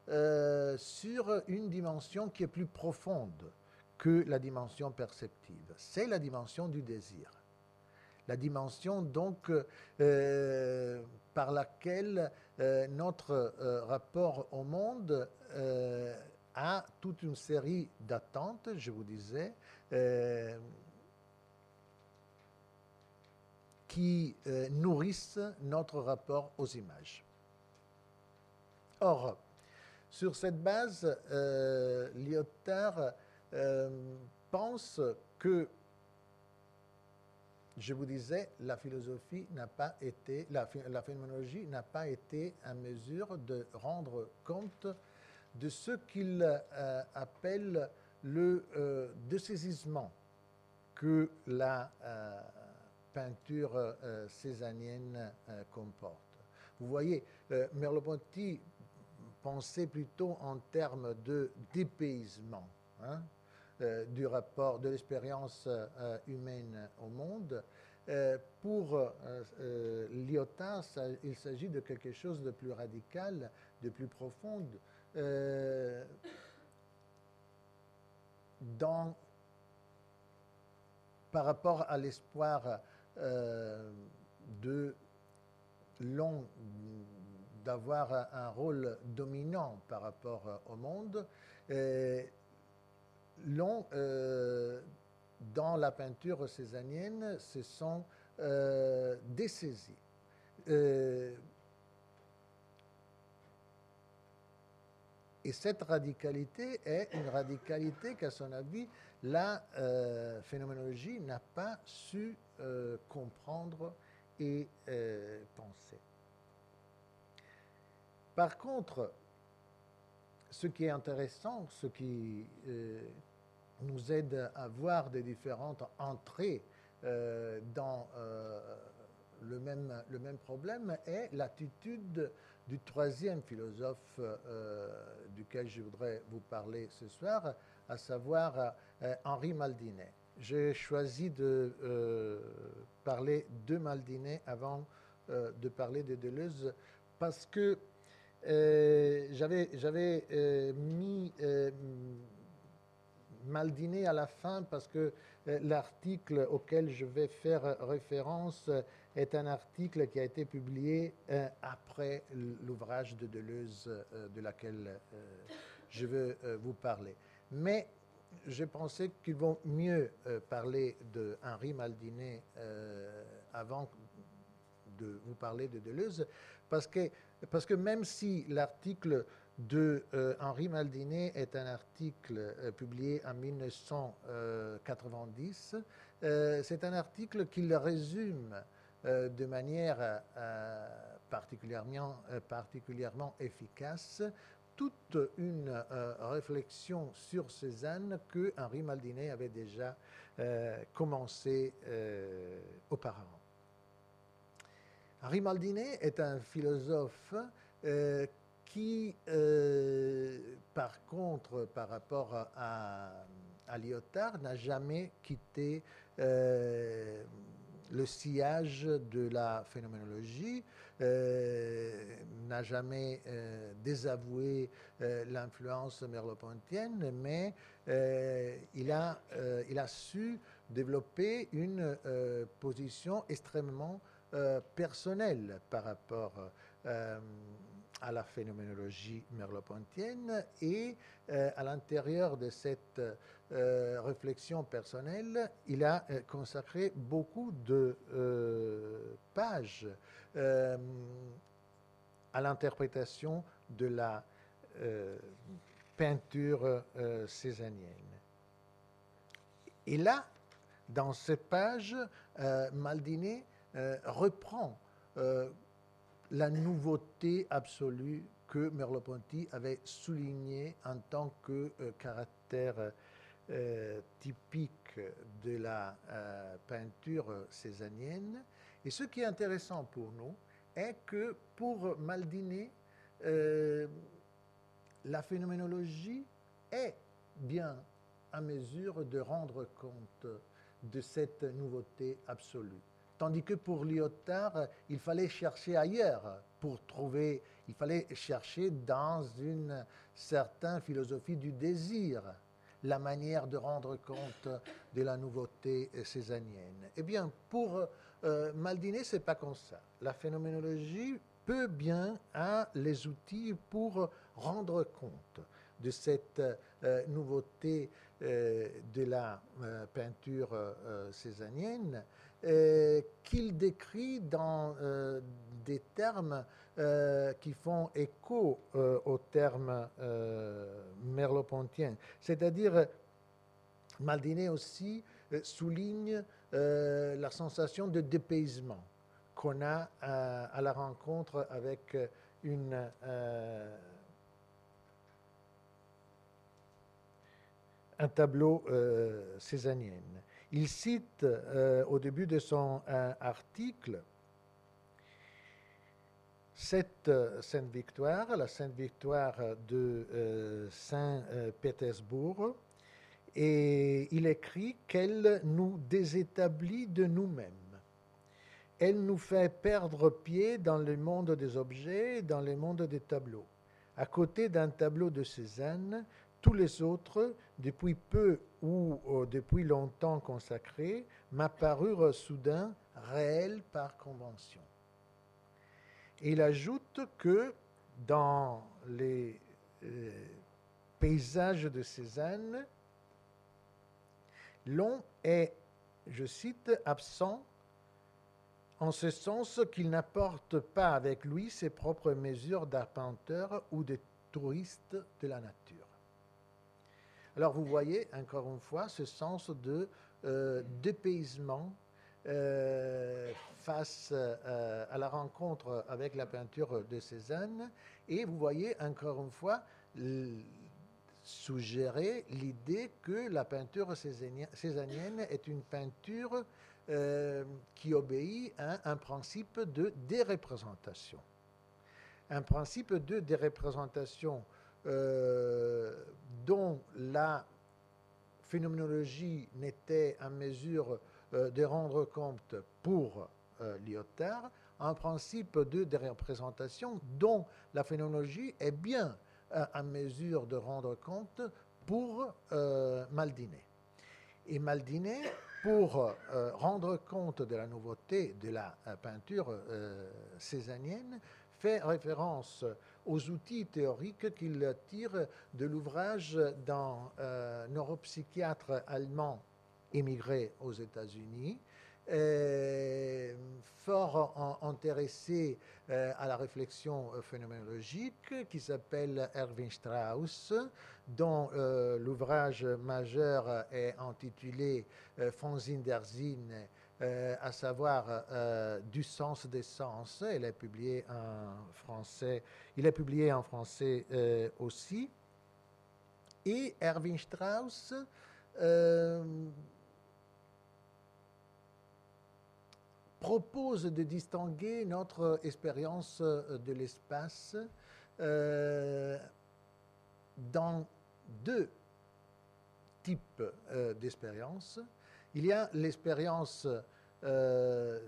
euh, sur une dimension qui est plus profonde que la dimension perceptive. C'est la dimension du désir. La dimension donc euh, par laquelle notre rapport au monde à toute une série d'attentes, je vous disais, euh, qui euh, nourrissent notre rapport aux images. Or, sur cette base, euh, Lyotard pense que, je vous disais, la philosophie n'a pas été, la, la phénoménologie n'a pas été en mesure de rendre compte de ce qu'il euh, appelle le euh, dessaisissement que la euh, peinture césanienne comporte. Vous voyez, Merleau-Ponty pensait plutôt en termes de dépaysement hein, du rapport, de l'expérience humaine au monde. pour Lyotard, il s'agit de quelque chose de plus radical, de plus profond, euh, dans, par rapport à l'espoir euh, de long d'avoir un rôle dominant par rapport au monde, euh, long dans la peinture césanienne se sont dessaisis. Et cette radicalité est une radicalité qu'à son avis, la euh, phénoménologie n'a pas su euh, comprendre et euh, penser. Par contre, ce qui est intéressant, ce qui nous aide à voir des différentes entrées dans le, même, le même problème, est l'attitude du troisième philosophe euh, duquel je voudrais vous parler ce soir, à savoir euh, Henri Maldinet. J'ai choisi de euh, parler de Maldinet avant de parler de Deleuze parce que j'avais mis Maldinet à la fin parce que l'article auquel je vais faire référence est un article qui a été publié après l'ouvrage de Deleuze de laquelle je veux vous parler. Mais j'ai pensé qu'il vaut mieux parler de Henri Maldinet avant de vous parler de Deleuze, parce que, parce que même si l'article de euh, Henri Maldinet est un article euh, publié en 1990, euh, c'est un article qui le résume de manière particulièrement, particulièrement efficace toute une réflexion sur Cézanne que Henri Maldinet avait déjà commencé auparavant. Rimaldinet est un philosophe euh, qui, euh, par contre, par rapport à, Lyotard, n'a jamais quitté euh, le sillage de la phénoménologie, n'a jamais désavoué l'influence merleau-pontienne, mais il, a, il a su développer une position extrêmement euh, personnel par rapport euh, à la phénoménologie merleau-pontienne et euh, à l'intérieur de cette réflexion personnelle, il a consacré beaucoup de pages à l'interprétation de la peinture césanienne. Et là, dans ces pages, Maldiné euh, reprend euh, la nouveauté absolue que Merleau-Ponty avait soulignée en tant que euh, typique de la peinture césanienne. Et ce qui est intéressant pour nous est que pour Maldiné, la phénoménologie est bien à mesure de rendre compte de cette nouveauté absolue. Tandis que pour Lyotard, il fallait chercher ailleurs pour trouver, il fallait chercher dans une certaine philosophie du désir la manière de rendre compte de la nouveauté césanienne. Eh bien, pour euh, Maldiné, c'est pas comme ça. La phénoménologie peut bien a les outils pour rendre compte de cette euh, nouveauté euh, de la euh, peinture césanienne euh, qu'il décrit dans euh, des termes euh, qui font écho aux termes merleau-pontiens. C'est-à-dire, Maldinet aussi souligne la sensation de dépaysement qu'on a à la rencontre avec une un tableau césanien. Il cite euh, au début de son euh, article cette euh, Sainte Victoire, la Sainte Victoire de Saint-Pétersbourg, et il écrit qu'elle nous désétablit de nous-mêmes. Elle nous fait perdre pied dans le monde des objets, dans le monde des tableaux. À côté d'un tableau de Cézanne, tous les autres, depuis peu ou euh, depuis longtemps consacrés, m'apparurent soudain réels par convention. Il ajoute que dans les euh, paysages de Cézanne, l'on est, je cite, absent en ce sens qu'il n'apporte pas avec lui ses propres mesures d'arpenteur ou de touriste de la nature. Alors vous voyez, encore une fois, ce sens de euh, dépaysement euh, face euh, à la rencontre avec la peinture de Cézanne. Et vous voyez, encore une fois, suggérer l'idée que la peinture cézannienne est une peinture qui obéit à un principe de déreprésentation. Un principe de déreprésentation euh, dont la phénoménologie n'était en mesure euh, de rendre compte pour euh, Lyotard, un principe de, représentation dont la phénoménologie est bien en mesure de rendre compte pour Maldinet. Et Maldinet, pour rendre compte de la nouveauté de la peinture césanienne, fait référence aux outils théoriques qu'il tire de l'ouvrage d'un neuropsychiatre allemand émigré aux États-Unis, fort intéressé euh, à la réflexion euh, phénoménologique qui s'appelle Erwin Strauss, dont euh, l'ouvrage majeur est intitulé Von der Sinn, à savoir du sens des sens. Il est publié en français. Il est publié en français aussi. Et Erwin Strauss propose de distinguer notre expérience euh, de l'espace euh, dans deux types euh, d'expériences. Il y a l'expérience de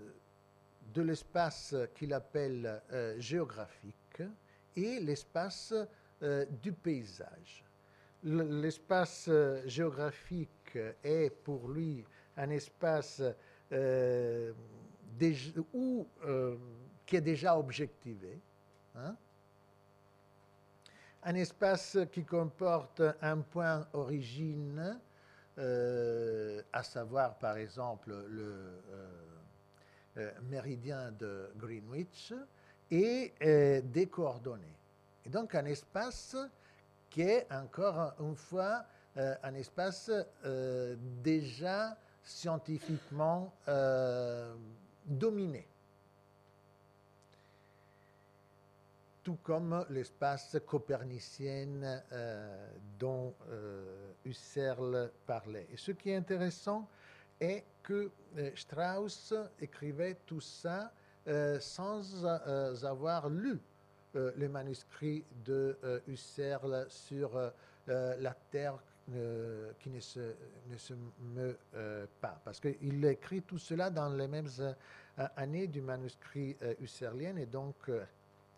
l'espace qu'il appelle géographique et l'espace du paysage. L'espace géographique est pour lui un espace ou euh, qui est déjà objectivé. Hein. Un espace qui comporte un point origine, euh, à savoir par exemple le euh, méridien de Greenwich, et des coordonnées. Et donc un espace qui est encore une fois un espace déjà scientifiquement dominé. Tout comme l'espace copernicien euh, dont euh, Husserl parlait. Et ce qui est intéressant est que euh, Strauss écrivait tout ça sans avoir lu les manuscrits de Husserl sur la Terre euh, qui ne se, ne se meut euh, pas. Parce qu'il écrit tout cela dans les mêmes euh, années du manuscrit husserlien et donc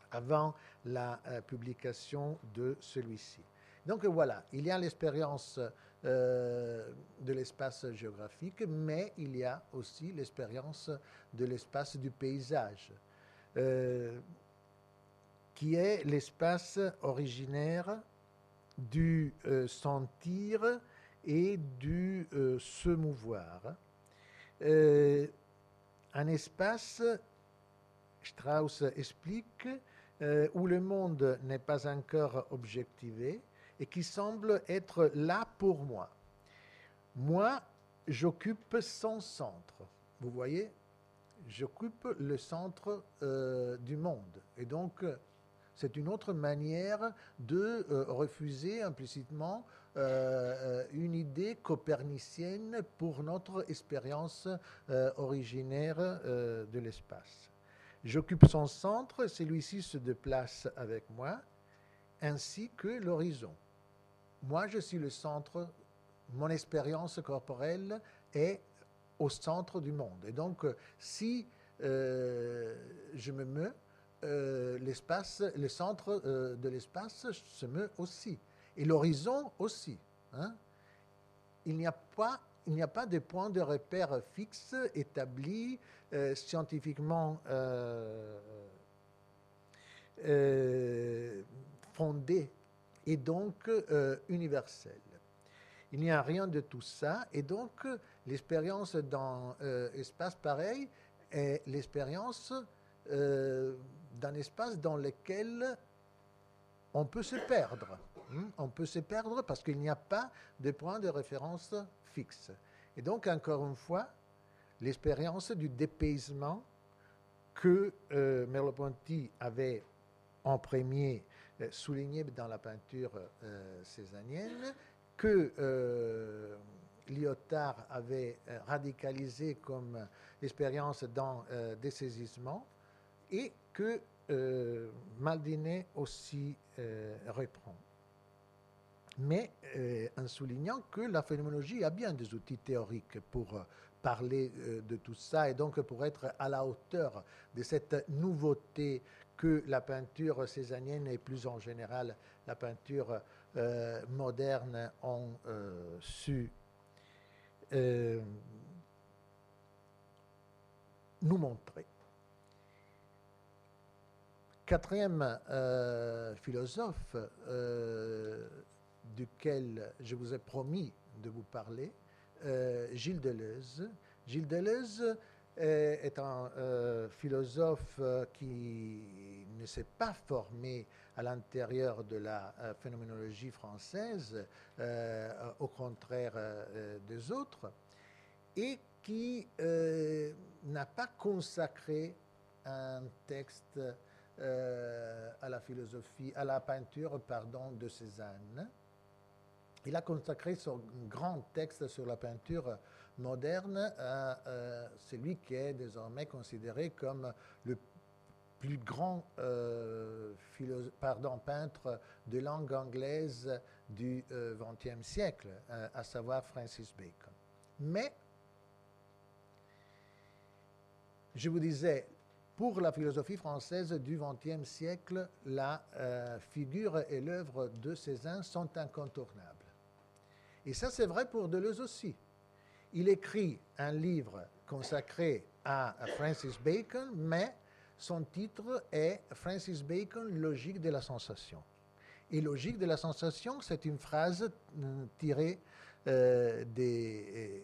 avant la publication de celui-ci. Donc voilà, il y a l'expérience de l'espace géographique, mais il y a aussi l'expérience de l'espace du paysage, qui est l'espace originaire du euh, sentir et du euh, se mouvoir. Euh, un espace, Strauss explique, où le monde n'est pas encore objectivé et qui semble être là pour moi. Moi, j'occupe son centre. Vous voyez, j'occupe le centre du monde. Et donc, c'est une autre manière de euh, refuser implicitement euh, euh, une idée copernicienne pour notre expérience originaire de l'espace. J'occupe son centre, celui-ci se déplace avec moi, ainsi que l'horizon. Moi, je suis le centre, mon expérience corporelle est au centre du monde. Et donc, si je me meus, euh, l'espace, le centre euh, de l'espace se meut aussi. Et l'horizon aussi. Hein. Il n'y a pas il n'y a pas de point de repère fixe établi euh, scientifiquement fondé et donc universel. Il n'y a rien de tout ça et donc l'expérience dans espace pareil est l'expérience d'un espace dans lequel on peut se perdre. Hein. On peut se perdre parce qu'il n'y a pas de point de référence fixe. Et donc, encore une fois, l'expérience du dépaysement que euh, Merleau-Ponty avait en premier euh, souligné dans la peinture euh, césanienne, que euh, Lyotard avait radicalisé comme expérience dans des saisissements, et que euh, Maldinet aussi euh, reprend. Mais euh, en soulignant que la phénoménologie a bien des outils théoriques pour parler de tout ça et donc pour être à la hauteur de cette nouveauté que la peinture césanienne et plus en général la peinture moderne ont su nous montrer. Quatrième philosophe duquel je vous ai promis de vous parler, Gilles Deleuze. Gilles Deleuze est un euh, philosophe euh, qui ne s'est pas formé à l'intérieur de la euh, phénoménologie française, au contraire des autres, et qui n'a pas consacré un texte à la philosophie, à la peinture, pardon, de Cézanne. Il a consacré son grand texte sur la peinture moderne euh, celui qui est désormais considéré comme le plus grand euh, peintre de langue anglaise du XXe euh, siècle, euh, à savoir Francis Bacon. Mais, je vous disais, pour la philosophie française du XXe siècle, la figure et l'œuvre de Cézanne sont incontournables. Et ça, c'est vrai pour Deleuze aussi. Il écrit un livre consacré à Francis Bacon, mais son titre est Francis Bacon, Logique de la sensation. Et logique de la sensation, c'est une phrase euh, tirée euh, des,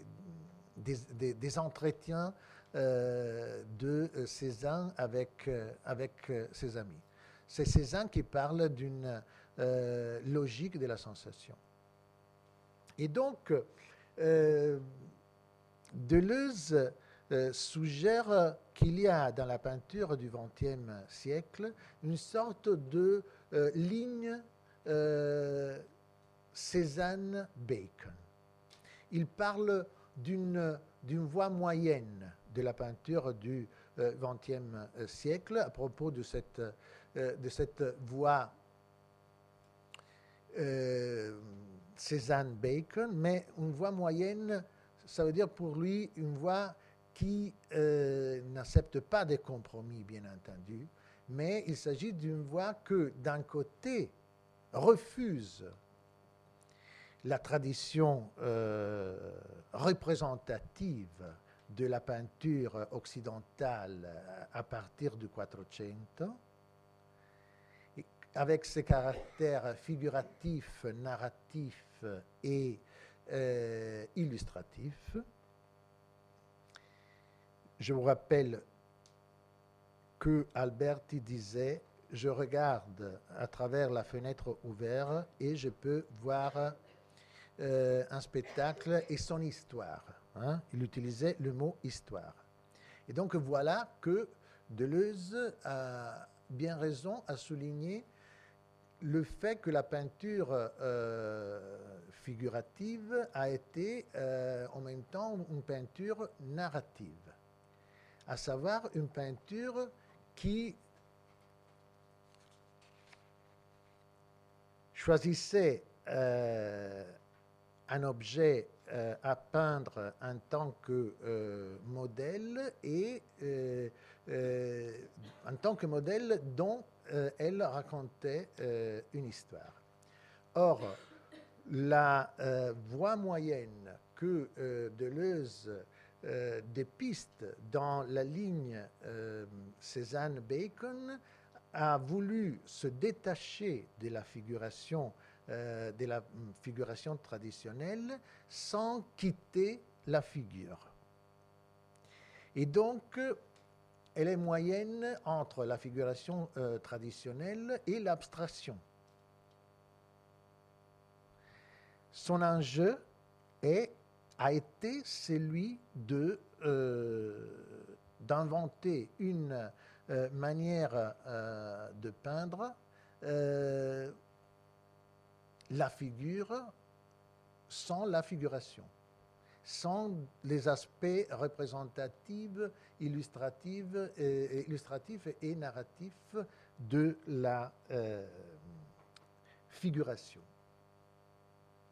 des, entretiens euh, de Cézanne avec, avec ses amis. C'est Cézanne qui parle d'une logique de la sensation. Et donc, Deleuze euh, suggère qu'il y a dans la peinture du XXe siècle une sorte de euh, ligne euh, Cézanne-Bacon. Il parle d'une voie moyenne de la peinture du XXe siècle à propos de cette, de cette voie Cézanne-Bacon, mais une voie moyenne ça veut dire pour lui une voix qui euh, n'accepte pas des compromis, bien entendu, mais il s'agit d'une voix que, d'un côté, refuse la tradition euh, représentative de la peinture occidentale à partir du Quattrocento, avec ses caractères figuratifs, narratifs et euh, illustratif. Je vous rappelle que Alberti disait Je regarde à travers la fenêtre ouverte et je peux voir euh, un spectacle et son histoire. Hein. Il utilisait le mot histoire. Et donc voilà que Deleuze a bien raison à souligner le fait que la peinture euh, figurative a été euh, en même temps une peinture narrative, à savoir une peinture qui choisissait euh, un objet à peindre en tant que modèle et en tant que modèle dont euh, elle racontait euh, une histoire. Or, la euh, voie moyenne que Deleuze dépiste dans la ligne Cézanne-Bacon a voulu se détacher de la figuration, de la figuration traditionnelle sans quitter la figure. Et donc, elle est moyenne entre la figuration euh, traditionnelle et l'abstraction. Son enjeu est, a été celui de, euh, d'inventer une euh, manière de peindre la figure sans la figuration sans les aspects représentatifs, illustratifs et, narratifs de la euh, figuration.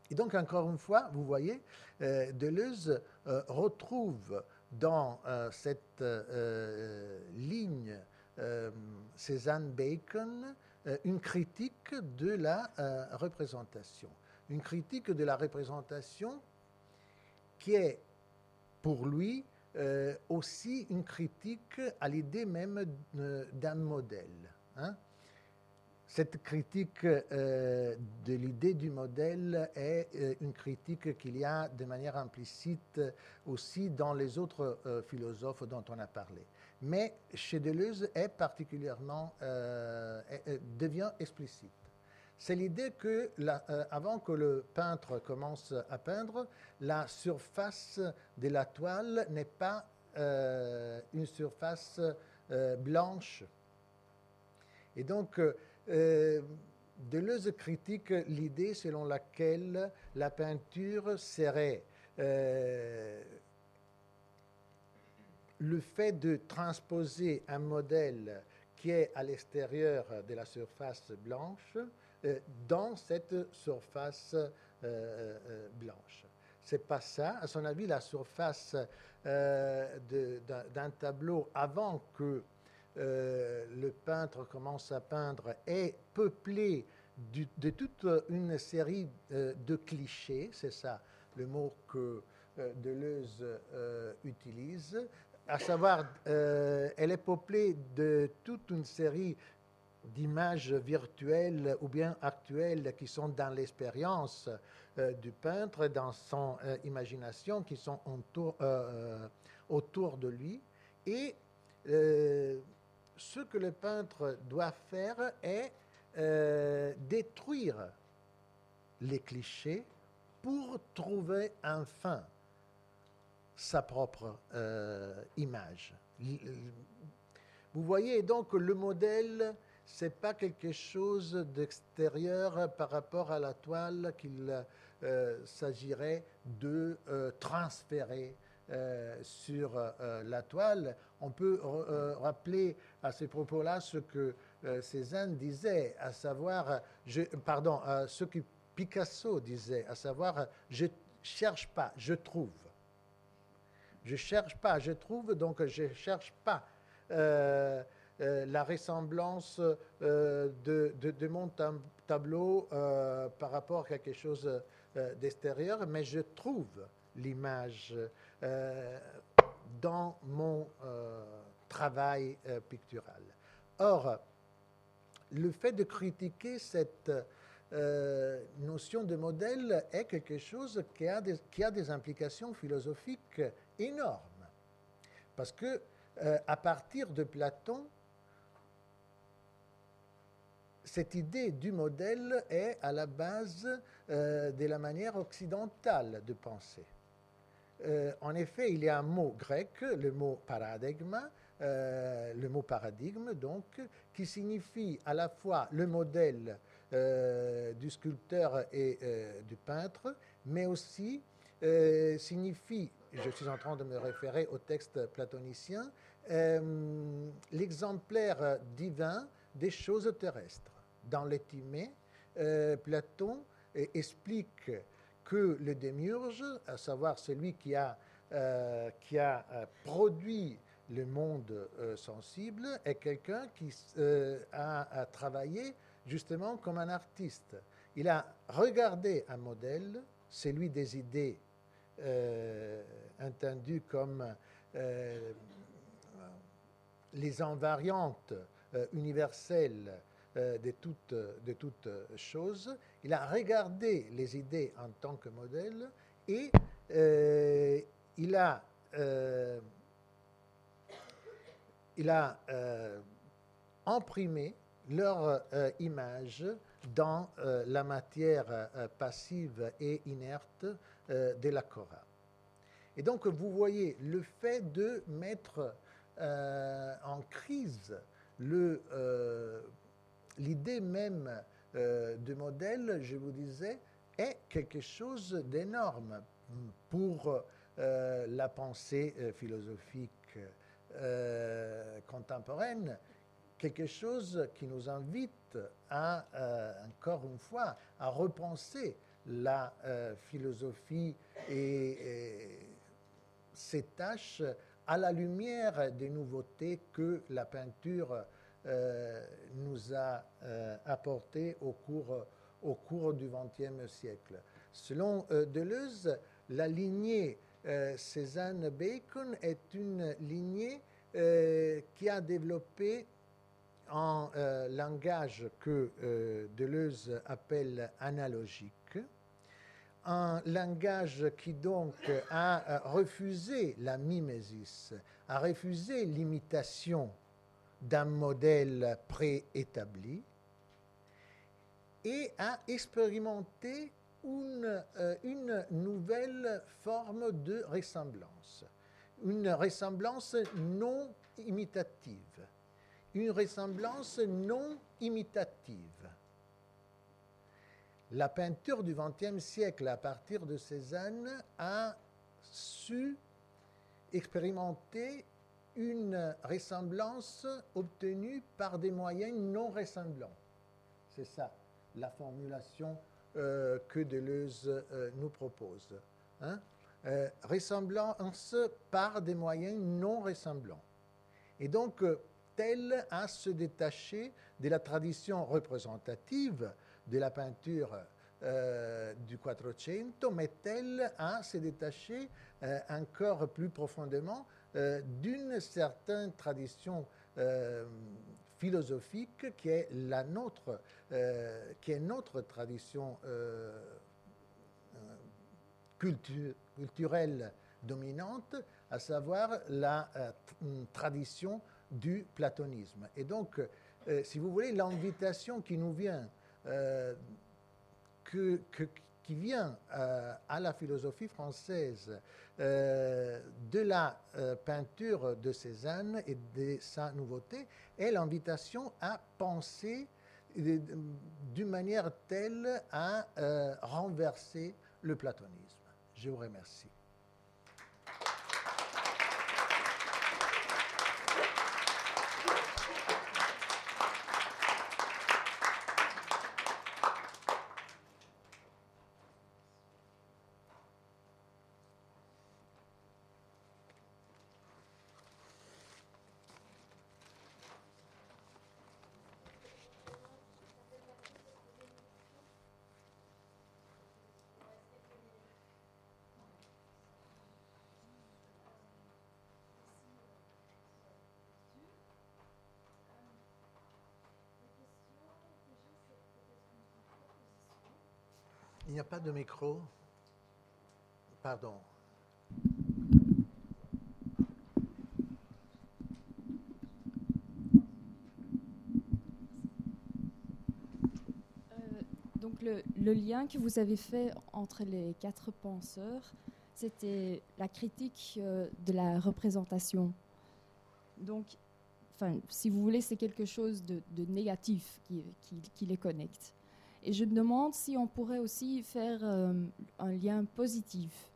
Et donc, encore une fois, vous voyez, euh, Deleuze euh, retrouve dans cette ligne Cézanne-Bacon une critique de la représentation. Une critique de la représentation qui est pour lui aussi une critique à l'idée même d'un modèle. Hein. Cette critique de l'idée du modèle est une critique qu'il y a de manière implicite aussi dans les autres philosophes dont on a parlé mais chez Deleuze est particulièrement euh, devient explicite. C'est l'idée que, euh, avant que le peintre commence à peindre, la surface de la toile n'est pas euh, une surface blanche. Et donc, Deleuze critique l'idée selon laquelle la peinture serait le fait de transposer un modèle qui est à l'extérieur de la surface blanche euh, dans cette surface euh, euh, blanche. C'est pas ça. À son avis, la surface d'un tableau avant que le peintre commence à peindre est peuplée de toute une série de clichés. C'est ça le mot que Deleuze utilise à savoir, euh, elle est peuplée de toute une série d'images virtuelles ou bien actuelles qui sont dans l'expérience euh, du peintre, dans son euh, imagination, qui sont autour, autour de lui. Et ce que le peintre doit faire est détruire les clichés pour trouver un fin sa propre euh, image. Vous voyez donc le modèle, c'est pas quelque chose d'extérieur par rapport à la toile qu'il euh, s'agirait de euh, transférer sur la toile. On peut rappeler à ces propos-là ce que Cézanne disait, à savoir, pardon, ce que Picasso disait, à savoir, je cherche pas, je trouve. Je cherche pas, je trouve, donc je cherche pas euh, euh, la ressemblance euh, de, mon tableau par rapport à quelque chose d'extérieur, mais je trouve l'image dans mon travail pictural. Or, le fait de critiquer cette notion de modèle est quelque chose qui a des implications philosophiques énorme. Parce que euh, à partir de Platon, cette idée du modèle est à la base euh, de la manière occidentale de penser. Euh, en effet, il y a un mot grec, le mot paradigme, le mot paradigme donc, qui signifie à la fois le modèle du sculpteur et du peintre, mais aussi signifie je suis en train de me référer au texte platonicien, euh, l'exemplaire divin des choses terrestres. Dans l'étimée, euh, Platon explique que le démiurge, à savoir celui qui a, euh, qui a produit le monde sensible, est quelqu'un qui a travaillé justement comme un artiste. Il a regardé un modèle, celui des idées euh, entendu comme euh, les invariantes euh, universelles de toutes, de toutes choses. Il a regardé les idées en tant que modèle et a, il a imprimé leur image dans la matière passive et inerte euh, de la Cora. Et donc, vous voyez, le fait de mettre euh, en crise euh, l'idée même de modèle, je vous disais, est quelque chose d'énorme pour la pensée philosophique contemporaine, quelque chose qui nous invite à, encore une fois, à repenser la euh, philosophie et, ses tâches à la lumière des nouveautés que la peinture euh, nous a euh, apportées au cours, du XXe siècle. Selon Deleuze, la lignée Cézanne Bacon est une lignée qui a développé un langage que Deleuze appelle analogique un langage qui donc a refusé la mimésis, a refusé l'imitation d'un modèle préétabli et a expérimenté une, euh, une, nouvelle forme de ressemblance, une ressemblance non imitative, une ressemblance non imitative. La peinture du XXe siècle, à partir de Cézanne, a su expérimenter une ressemblance obtenue par des moyens non ressemblants. C'est ça la formulation euh, que Deleuze euh, nous propose. Hein? Euh, ressemblance par des moyens non ressemblants. Et donc, tel à se détacher de la tradition représentative de la peinture du Quattrocento, mais tel à se détacher encore plus profondément euh, d'une certaine tradition euh, philosophique qui est la nôtre, euh, qui est notre tradition culturelle dominante, à savoir la tradition du platonisme. Et donc, si vous voulez, l'invitation qui nous vient, que, qui vient à la philosophie française euh, de la euh, peinture de Cézanne et de sa nouveauté est l'invitation à penser d'une manière telle à euh, renverser le platonisme. Je vous remercie. Il n'y a pas de micro. Pardon. Euh, donc le, le, lien que vous avez fait entre les quatre penseurs, c'était la critique euh, de la représentation. Donc, si vous voulez, c'est quelque chose de, négatif qui, les connecte. Et je me demande si on pourrait aussi faire euh, un lien positif.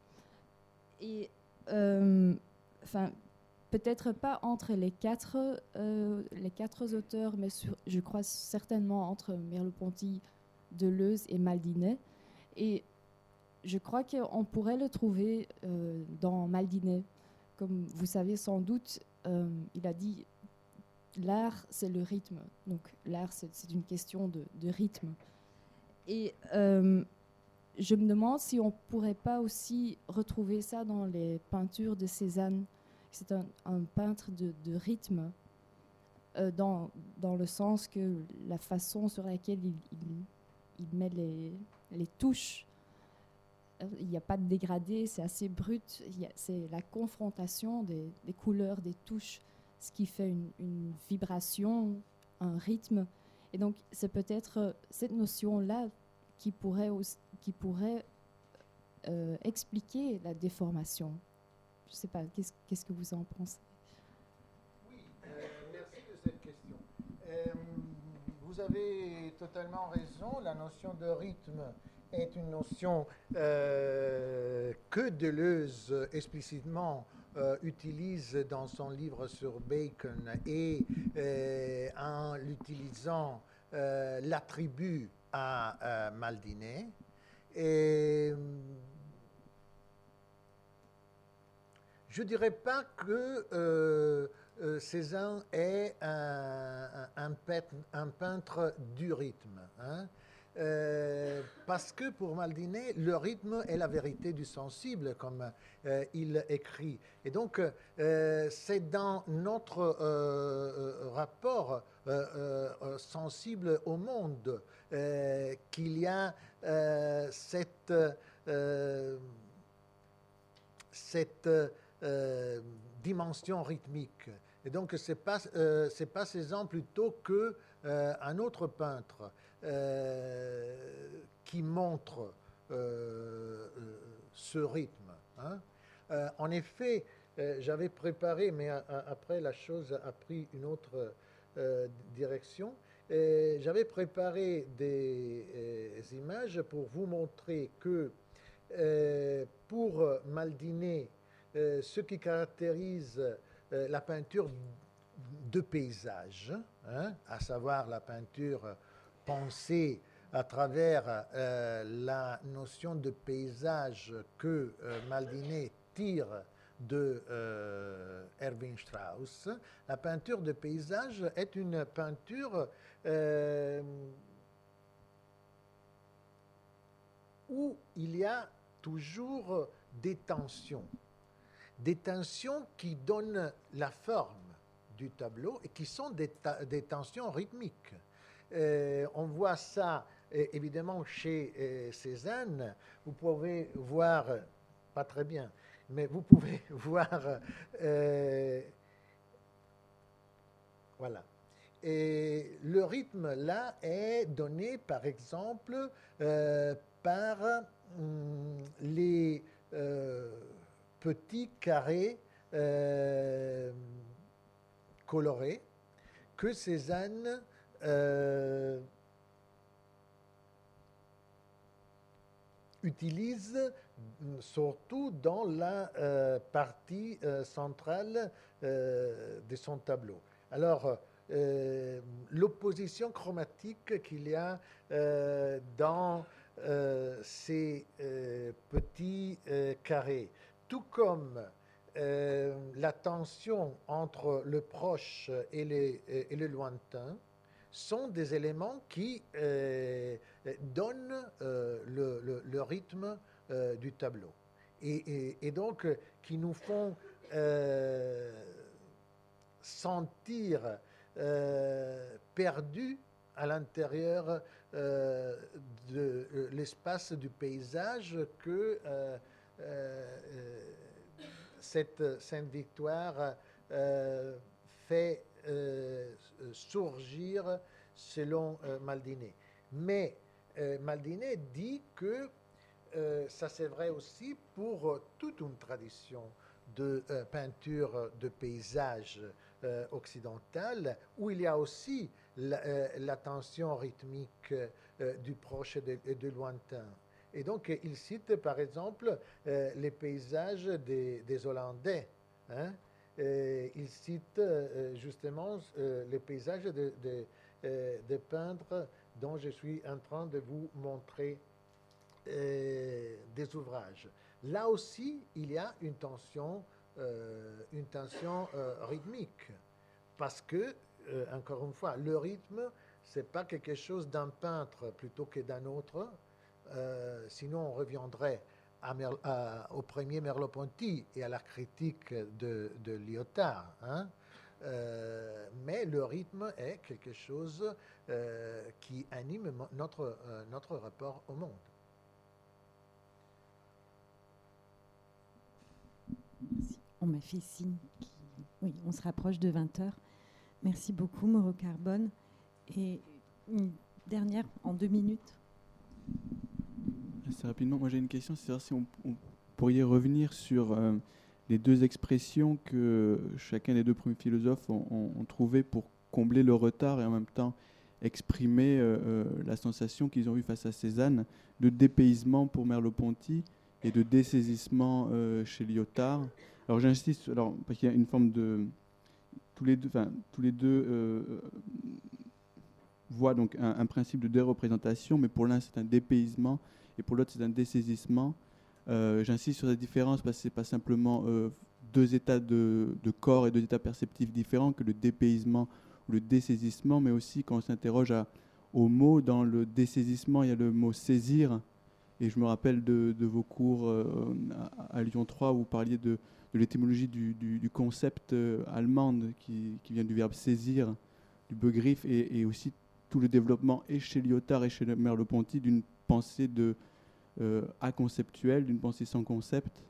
Et euh, enfin, peut-être pas entre les quatre, euh, les quatre auteurs, mais je crois certainement entre Merleau-Ponty, Deleuze et Maldinet. Et je crois qu'on pourrait le trouver dans Maldinet. Comme vous savez sans doute, il a dit l'art, c'est le rythme. Donc l'art, c'est une question de, de rythme. Et euh, je me demande si on ne pourrait pas aussi retrouver ça dans les peintures de Cézanne. C'est un, peintre de, rythme, euh, dans, dans, le sens que la façon sur laquelle il, il, met les, les, touches, euh, il n'y a pas de dégradé, c'est assez brut. C'est la confrontation des, des, couleurs, des touches, ce qui fait une, une vibration, un rythme et donc, c'est peut-être euh, cette notion-là qui pourrait, euh, expliquer la déformation. Je ne sais pas, qu'est-ce, que vous en pensez? Oui, euh, merci de cette question. vous avez totalement raison, la notion de rythme est une notion que Deleuze explicitement utilise dans son livre sur Bacon et en l'utilisant euh, l'attribut à euh, Maldinet. Et je ne dirais pas que euh, Cézanne est un, peintre, du rythme. Hein. Euh, parce que pour Maldiné, le rythme est la vérité du sensible, comme euh, il écrit. Et donc, euh, c'est dans notre rapport sensible au monde qu'il y a cette, cette dimension rythmique. Et donc, c'est pas, pas Cézanne plutôt que un autre peintre euh, qui montre euh, euh, ce rythme. Hein. en effet, j'avais préparé, mais après la chose a pris une autre direction. J'avais préparé des images pour vous montrer que pour Maldiné, ce qui caractérise la peinture de paysage, hein, à savoir la peinture penser à travers euh, la notion de paysage que euh, Maldiné tire de euh, Erwin Strauss, la peinture de paysage est une peinture où il y a toujours des tensions, des tensions qui donnent la forme du tableau et qui sont des tensions rythmiques. Euh, on voit ça euh, évidemment chez euh, Cézanne. Vous pouvez voir, pas très bien, mais vous pouvez voir, voilà. Et le rythme là est donné par exemple par hum, les petits carrés colorés que Cézanne euh, utilise surtout dans la euh, partie euh, centrale de son tableau. Alors, l'opposition chromatique qu'il y a dans ces petits carrés, tout comme la tension entre le proche et le lointain, sont des éléments qui euh, donnent euh, le, rythme euh, du tableau. Et, donc qui nous font sentir perdus à l'intérieur de l'espace du paysage que cette Sainte-Victoire fait euh, surgir selon euh, Maldiné. Mais euh, Maldiné dit que ça c'est vrai aussi pour toute une tradition de peinture de paysage occidental, où il y a aussi la, tension rythmique du proche et du lointain. Et donc, il cite par exemple les paysages des, Hollandais. Hein, il cite euh, justement euh, les paysages de, de, peintres dont je suis en train de vous montrer euh, des ouvrages. Là aussi, il y a une tension, une tension rythmique, parce que, encore une fois, le rythme, c'est pas quelque chose d'un peintre plutôt que d'un autre, sinon on reviendrait au premier Merleau-Ponty et à la critique de, Lyotard. Hein. Euh, mais le rythme est quelque chose euh, qui anime notre, euh, notre rapport au monde. On m'a fait signe. Oui, on se rapproche de 20 heures. Merci beaucoup, Mauro Carbone. Et une dernière en deux minutes. Assez rapidement, moi j'ai une question, c'est si on, pourrait revenir sur euh, les deux expressions que chacun des deux premiers philosophes ont, trouvé pour combler le retard et en même temps exprimer euh, euh, la sensation qu'ils ont eue face à Cézanne de dépaysement pour Merleau-Ponty et de dessaisissement chez Lyotard. Alors j'insiste, alors parce qu'il y a une forme de tous les deux, tous les deux voient donc un, un, principe de déreprésentation, mais pour l'un c'est un dépaysement et pour l'autre c'est un dessaisissement. Euh, j'insiste sur la différence parce que ce n'est pas simplement euh, deux états de, corps et deux états perceptifs différents que le dépaysement ou le dessaisissement, mais aussi quand on s'interroge au mot. Dans le dessaisissement, il y a le mot saisir. Et je me rappelle de, vos cours à, Lyon 3 où vous parliez de, l'étymologie du, concept allemand qui, vient du verbe saisir, du begriff, et, et aussi tout le développement et chez Lyotard et chez Merleau-Ponty d'une pensée de euh, aconceptuelle, d'une pensée sans concept,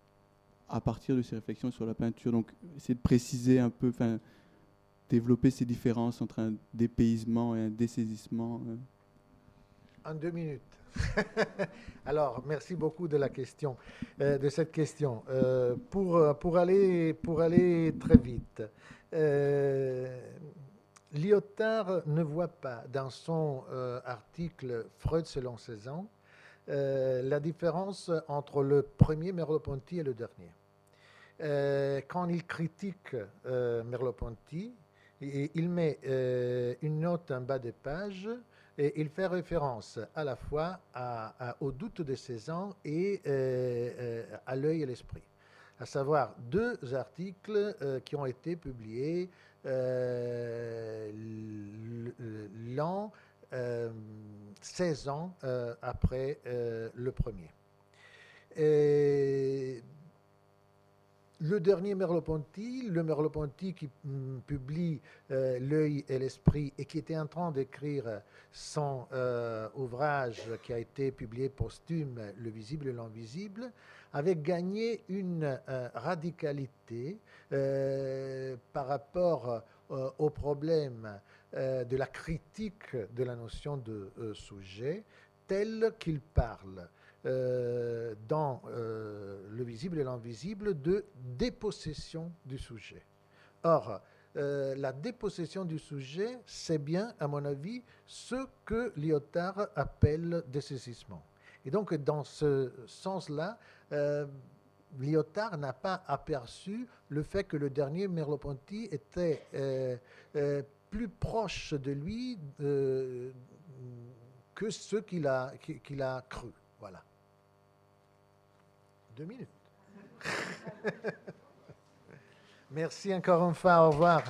à partir de ces réflexions sur la peinture. Donc, essayer de préciser un peu, enfin, développer ces différences entre un dépaysement et un dessaisissement. Euh. En deux minutes. Alors, merci beaucoup de la question, euh, de cette question. Euh, pour, pour, aller, pour aller très vite, Lyotard ne voit pas dans son article Freud selon ses ans euh, la différence entre le premier Merleau-Ponty et le dernier. Euh, quand il critique euh, Merleau-Ponty, il met une note en bas des pages et il fait référence à la fois au doute de ses ans et à l'œil et l'esprit. À savoir deux articles qui ont été publiés l'an 16 ans euh, après euh, le premier. le dernier Merleau-Ponty, le Merleau-Ponty qui mm, publie euh, L'œil et l'esprit et qui était en train d'écrire son ouvrage qui a été publié posthume, Le visible et l'invisible, avait gagné une radicalité par rapport au problème euh, de la critique de la notion de euh, sujet tel qu'il parle euh, dans le visible et l'invisible de dépossession du sujet. Or, la dépossession du sujet, c'est bien, à mon avis, ce que Lyotard appelle dessaisissement. Et donc, dans ce sens-là, Lyotard n'a pas aperçu le fait que le dernier Merleau-Ponty était plus proche de lui euh, que ce qu'il a, qu'il a cru. Voilà. Deux minutes. Merci encore une fois. Au revoir.